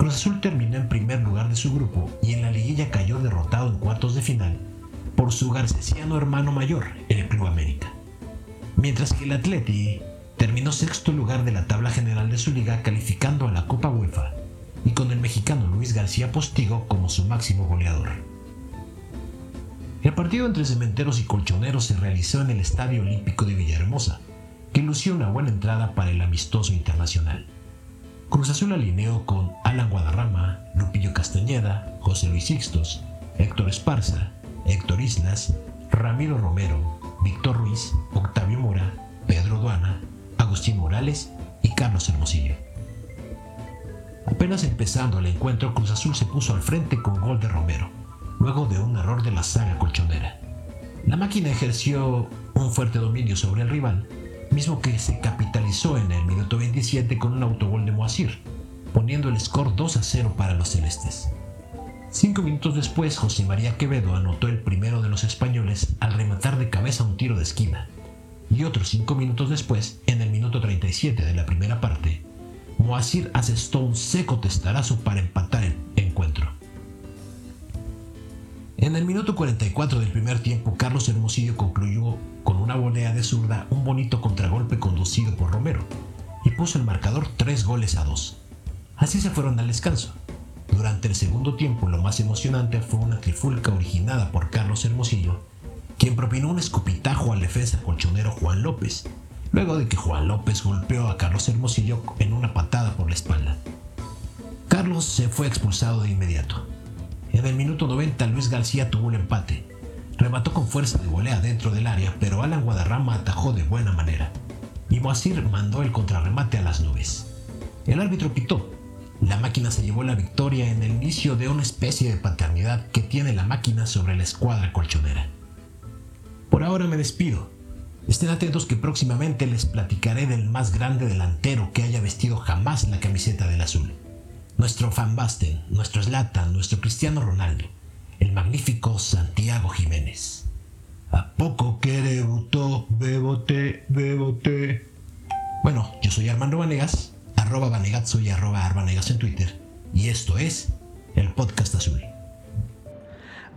Cruz Azul terminó en primer lugar de su grupo y en la liguilla cayó derrotado en cuartos de final por su garcesiano hermano mayor el Club América. Mientras que el Atleti terminó sexto lugar de la tabla general de su liga calificando a la Copa UEFA y con el mexicano Luis García Postigo como su máximo goleador. El partido entre cementeros y colchoneros se realizó en el Estadio Olímpico de Villahermosa, que lució una buena entrada para el amistoso internacional. Cruz Azul alineó con Alan Guadarrama, Lupillo Castañeda, José Luis Sixtos, Héctor Esparza, Héctor Islas, Ramiro Romero, Víctor Ruiz, Octavio Mora, Pedro Duana, Agustín Morales y Carlos Hermosillo. Apenas empezando el encuentro, Cruz Azul se puso al frente con gol de Romero, luego de un error de la saga colchonera. La máquina ejerció un fuerte dominio sobre el rival, mismo que se capitalizó en el minuto 27 con un autogol de Moacir, poniendo el score 2 a 0 para los celestes. Cinco minutos después, José María Quevedo anotó el primero de los españoles al rematar de cabeza un tiro de esquina. Y otros cinco minutos después, en el minuto 37 de la primera parte, Moacir asestó un seco testarazo para empatar el En el minuto 44 del primer tiempo, Carlos Hermosillo concluyó con una volea de zurda un bonito contragolpe conducido por Romero y puso el marcador tres goles a dos. Así se fueron al descanso. Durante el segundo tiempo, lo más emocionante fue una trifulca originada por Carlos Hermosillo, quien propinó un escupitajo al defensa colchonero Juan López, luego de que Juan López golpeó a Carlos Hermosillo en una patada por la espalda. Carlos se fue expulsado de inmediato. En el minuto 90 Luis García tuvo un empate. Remató con fuerza de volea dentro del área, pero Alan Guadarrama atajó de buena manera. Y Moacir mandó el contrarremate a las nubes. El árbitro pitó. La máquina se llevó la victoria en el inicio de una especie de paternidad que tiene la máquina sobre la escuadra colchonera. Por ahora me despido. Estén atentos que próximamente les platicaré del más grande delantero que haya vestido jamás la camiseta del azul. Nuestro Van Basten, nuestro Zlatan, nuestro Cristiano Ronaldo, el magnífico Santiago Jiménez. ¿A poco que debutó? Bebote, bebote. Bueno, yo soy Armando Vanegas, arroba Vanegatso y arroba Arvanegas en Twitter, y esto es el Podcast Azul.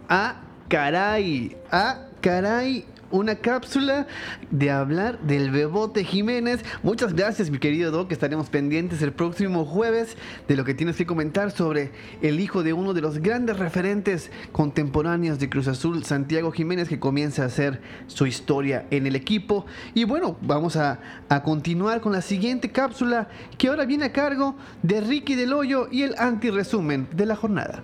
Ah, caray, ah, caray, una cápsula de hablar del Bebote Jiménez. Muchas gracias, mi querido Doc. Estaremos pendientes el próximo jueves de lo que tienes que comentar sobre el hijo de uno de los grandes referentes contemporáneos de Cruz Azul, Santiago Jiménez, que comienza a hacer su historia en el equipo. Y bueno, vamos a, continuar con la siguiente cápsula que ahora viene a cargo de Ricky Del Hoyo y el anti-resumen de la jornada.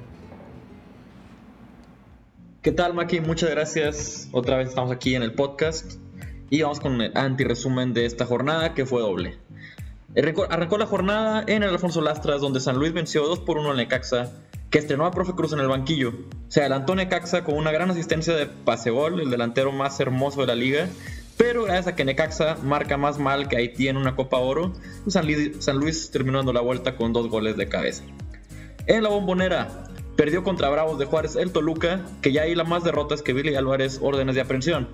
¿Qué tal, Maki? Muchas gracias. Otra vez estamos aquí en el podcast y vamos con el anti-resumen de esta jornada que fue doble. Arrancó la jornada en el Alfonso Lastras, donde San Luis venció 2 por 1 en Necaxa, que estrenó a Profe Cruz en el banquillo. Se adelantó Necaxa con una gran asistencia de pase-gol, el delantero más hermoso de la liga, pero gracias a que Necaxa marca más mal que Haití en una Copa Oro, San Luis, San Luis terminó dando la vuelta con dos goles de cabeza. En la bombonera, Perdió contra Bravos de Juárez el Toluca, que ya la más derrotas que Billy Álvarez órdenes de aprehensión.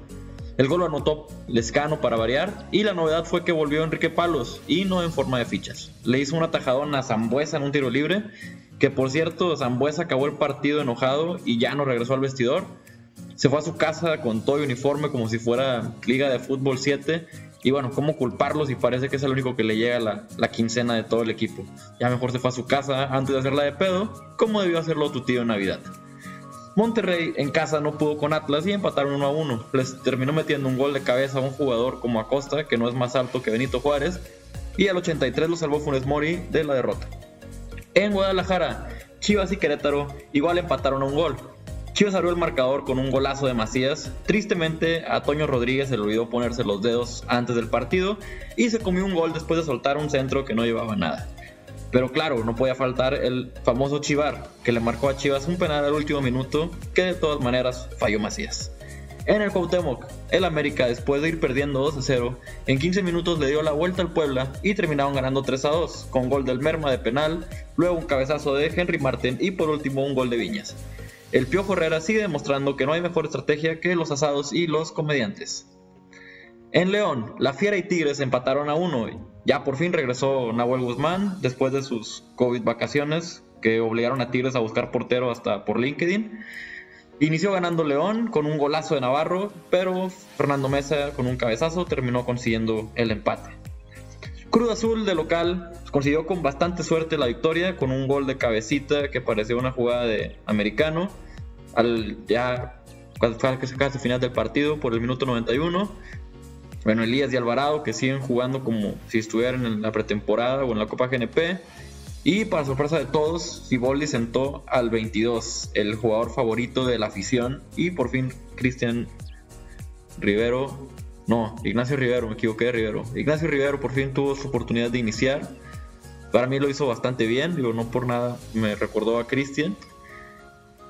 El gol lo anotó Lescano para variar y la novedad fue que volvió Enrique Palos y no en forma de fichas. Le hizo un atajadón a Zambuesa en un tiro libre, que por cierto Zambuesa acabó el partido enojado y ya no regresó al vestidor. Se fue a su casa con todo uniforme como si fuera Liga de Fútbol 7 y bueno, ¿cómo culparlo si parece que es el único que le llega la, la, quincena de todo el equipo? Ya mejor se fue a su casa antes de hacerla de pedo, como debió hacerlo tu tío en Navidad. Monterrey en casa no pudo con Atlas y empataron 1 a 1. Les terminó metiendo un gol de cabeza a un jugador como Acosta, que no es más alto que Benito Juárez, y al 83 lo salvó Funes Mori de la derrota. En Guadalajara, Chivas y Querétaro igual empataron a un gol. Chivas abrió el marcador con un golazo de Macías. Tristemente, a Toño Rodríguez se le olvidó ponerse los dedos antes del partido y se comió un gol después de soltar un centro que no llevaba nada. Pero claro, no podía faltar el famoso Chivar, que le marcó a Chivas un penal al último minuto, que de todas maneras falló Macías. En el Cuauhtémoc, el América, después de ir perdiendo 2 a 0, en 15 minutos le dio la vuelta al Puebla y terminaron ganando 3 a 2, con gol del Merma de penal, luego un cabezazo de Henry Martin y por último un gol de Viñas. El Piojo Herrera sigue demostrando que no hay mejor estrategia que los asados y los comediantes. En León, la Fiera y Tigres empataron a uno. Ya por fin regresó Nahuel Guzmán después de sus COVID vacaciones que obligaron a Tigres a buscar portero hasta por LinkedIn. Inició ganando León con un golazo de Navarro, pero Fernando Mesa con un cabezazo terminó consiguiendo el empate. Cruz Azul de local consiguió con bastante suerte la victoria con un gol de cabecita que parecía una jugada de americano. Al ya casi final del partido por el minuto 91. Bueno, Elías y Alvarado que siguen jugando como si estuvieran en la pretemporada o en la Copa GNP. Y para sorpresa de todos, Siboldi sentó al 22, el jugador favorito de la afición. Y por fin Cristian Rivero, no, Ignacio Rivero, me equivoqué de Rivero. Ignacio Rivero por fin tuvo su oportunidad de iniciar. Para mí lo hizo bastante bien, digo, no por nada me recordó a Cristian.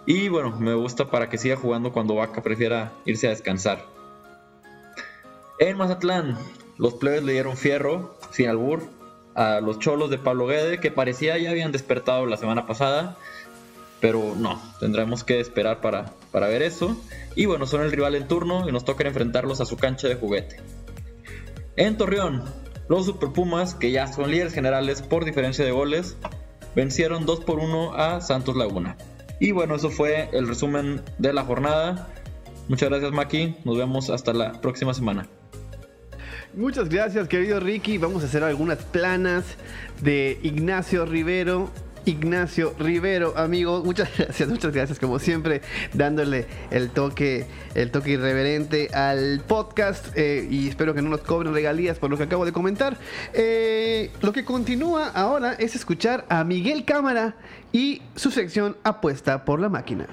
Y bueno, me gusta para que siga jugando cuando Vaca prefiera irse a descansar. En Mazatlán, los plebes le dieron fierro, sin albur, a los cholos de Pablo Guede, que parecía ya habían despertado la semana pasada. Pero no, tendremos que esperar para, para ver eso. Y bueno, son el rival en turno y nos toca enfrentarlos a su cancha de juguete. En Torreón, los Super Pumas, que ya son líderes generales por diferencia de goles, vencieron 2 por 1 a Santos Laguna. Y bueno, eso fue el resumen de la jornada. Muchas gracias Maki, nos vemos hasta la próxima semana. Muchas gracias querido Ricky, vamos a hacer algunas planas de Ignacio Rivero Ignacio Rivero, amigo. Muchas gracias, muchas gracias, como siempre, dándole el toque, el toque irreverente al podcast. Eh, y espero que no nos cobren regalías por lo que acabo de comentar. Eh, lo que continúa ahora es escuchar a Miguel Cámara y su sección Apuesta por la máquina.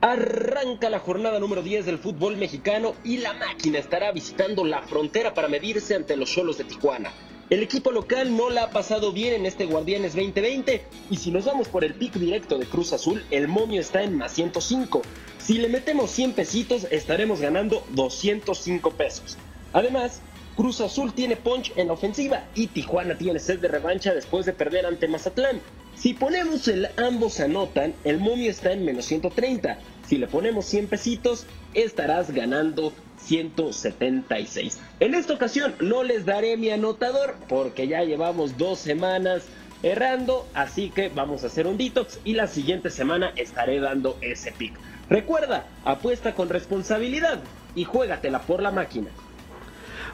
Arranca la jornada número 10 del fútbol mexicano y la máquina estará visitando la frontera para medirse ante los solos de Tijuana. El equipo local no la ha pasado bien en este Guardianes 2020 y si nos vamos por el pick directo de Cruz Azul, el momio está en más 105. Si le metemos 100 pesitos estaremos ganando 205 pesos. Además, Cruz Azul tiene punch en la ofensiva y Tijuana tiene sed de revancha después de perder ante Mazatlán. Si ponemos el ambos anotan, el momio está en menos 130. Si le ponemos 100 pesitos, estarás ganando 176. En esta ocasión no les daré mi anotador porque ya llevamos dos semanas errando, así que vamos a hacer un detox y la siguiente semana estaré dando ese pick. Recuerda, apuesta con responsabilidad y juégatela por la máquina.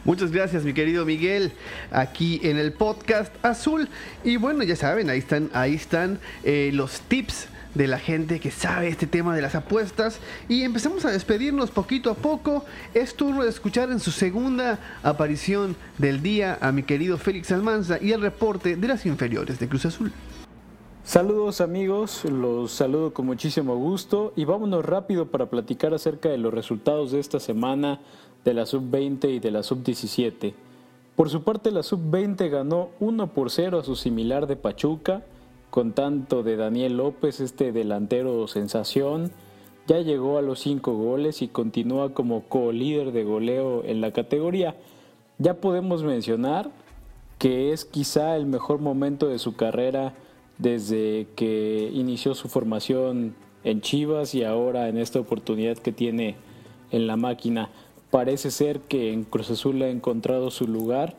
Muchas gracias, mi querido Miguel, aquí en el podcast azul. Y bueno, ya saben, ahí están, ahí están eh, los tips de la gente que sabe este tema de las apuestas y empezamos a despedirnos poquito a poco. Es turno de escuchar en su segunda aparición del día a mi querido Félix Almanza y el reporte de las inferiores de Cruz Azul. Saludos amigos, los saludo con muchísimo gusto y vámonos rápido para platicar acerca de los resultados de esta semana de la sub-20 y de la sub-17. Por su parte la sub-20 ganó 1 por 0 a su similar de Pachuca, con tanto de Daniel López, este delantero sensación, ya llegó a los 5 goles y continúa como co-líder de goleo en la categoría. Ya podemos mencionar que es quizá el mejor momento de su carrera desde que inició su formación en Chivas y ahora en esta oportunidad que tiene en la máquina. Parece ser que en Cruz Azul ha encontrado su lugar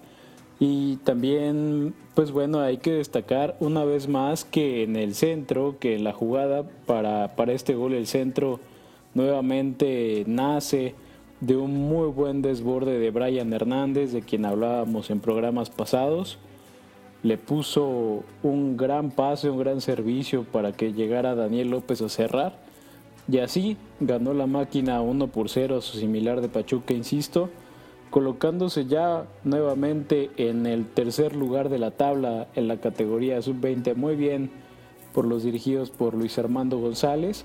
y también, pues bueno, hay que destacar una vez más que en el centro, que la jugada para, para este gol, el centro nuevamente nace de un muy buen desborde de Brian Hernández, de quien hablábamos en programas pasados. Le puso un gran pase, un gran servicio para que llegara Daniel López a cerrar. Y así ganó la máquina 1 por 0 a su similar de Pachuca, insisto colocándose ya nuevamente en el tercer lugar de la tabla en la categoría sub-20. Muy bien por los dirigidos por Luis Armando González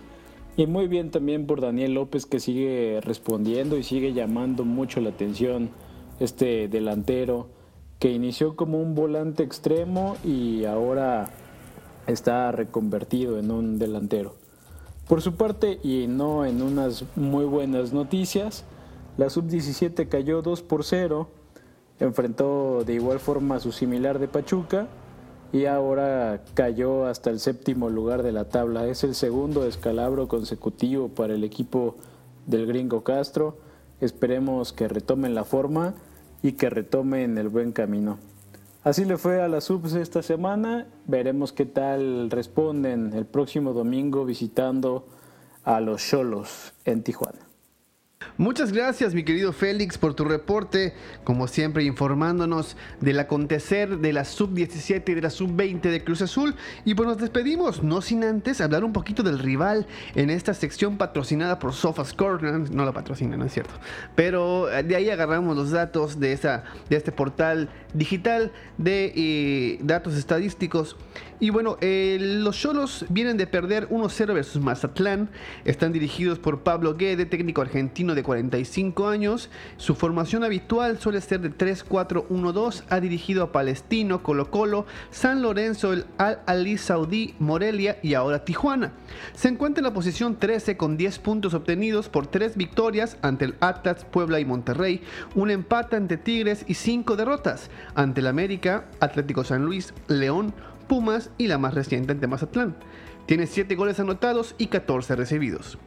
y muy bien también por Daniel López que sigue respondiendo y sigue llamando mucho la atención este delantero que inició como un volante extremo y ahora está reconvertido en un delantero. Por su parte, y no en unas muy buenas noticias, la sub-17 cayó 2 por 0, enfrentó de igual forma a su similar de Pachuca y ahora cayó hasta el séptimo lugar de la tabla. Es el segundo descalabro consecutivo para el equipo del gringo Castro. Esperemos que retomen la forma y que retomen el buen camino. Así le fue a la subs esta semana. Veremos qué tal responden el próximo domingo visitando a los Cholos en Tijuana. Muchas gracias, mi querido Félix, por tu reporte, como siempre informándonos del acontecer de la sub-17 y de la sub-20 de Cruz Azul. Y pues nos despedimos, no sin antes hablar un poquito del rival en esta sección patrocinada por SofaScore. No la patrocina, no es cierto. Pero eh, de ahí agarramos los datos de, esa, de este portal digital de eh, datos estadísticos. Y bueno, eh, los Cholos vienen de perder 1-0 versus Mazatlán. Están dirigidos por Pablo Guede, técnico argentino de 45 años. Su formación habitual suele ser de 3-4-1-2. Ha dirigido a Palestino, Colo Colo, San Lorenzo, el Al Ali Saudí, Morelia y ahora Tijuana. Se encuentra en la posición 13 con 10 puntos obtenidos por 3 victorias ante el Atlas, Puebla y Monterrey, un empate ante Tigres y 5 derrotas ante el América, Atlético San Luis, León, Pumas y la más reciente ante Mazatlán. Tiene 7 goles anotados y 14 recibidos.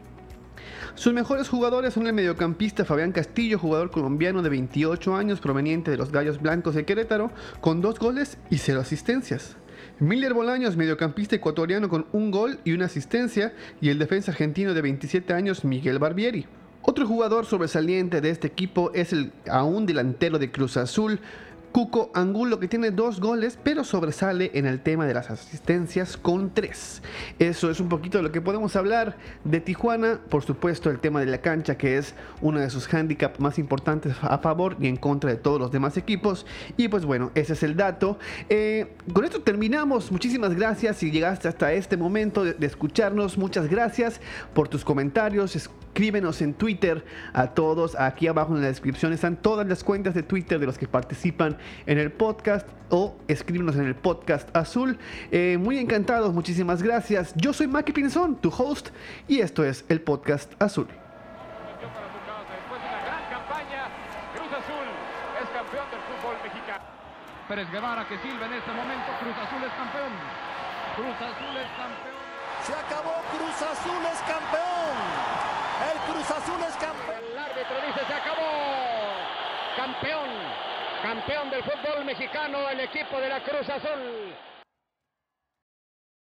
Sus mejores jugadores son el mediocampista Fabián Castillo, jugador colombiano de 28 años proveniente de los Gallos Blancos de Querétaro, con 2 goles y 0 asistencias. Miller Bolaños, mediocampista ecuatoriano con un gol y una asistencia, y el defensa argentino de 27 años Miguel Barbieri. Otro jugador sobresaliente de este equipo es el aún delantero de Cruz Azul, Cuco Angulo que tiene dos goles, pero sobresale en el tema de las asistencias con tres. Eso es un poquito de lo que podemos hablar de Tijuana. Por supuesto, el tema de la cancha, que es uno de sus handicaps más importantes a favor y en contra de todos los demás equipos. Y pues bueno, ese es el dato. Eh, con esto terminamos. Muchísimas gracias si llegaste hasta este momento de, de escucharnos. Muchas gracias por tus comentarios. Escríbenos en Twitter a todos. Aquí abajo en la descripción están todas las cuentas de Twitter de los que participan en el podcast o escríbenos en el podcast azul. Eh, muy encantados, muchísimas gracias. Yo soy Maki Pinzón, tu host, y esto es el podcast azul. Pérez Guevara que silba en este momento. Cruz Azul es campeón. Cruz Azul es campeón. Se acabó. Cruz Azul es campeón. El Cruz Azul es campeón. El árbitro dice se acabó. Campeón. Del fútbol mexicano, el equipo de la Cruz Azul.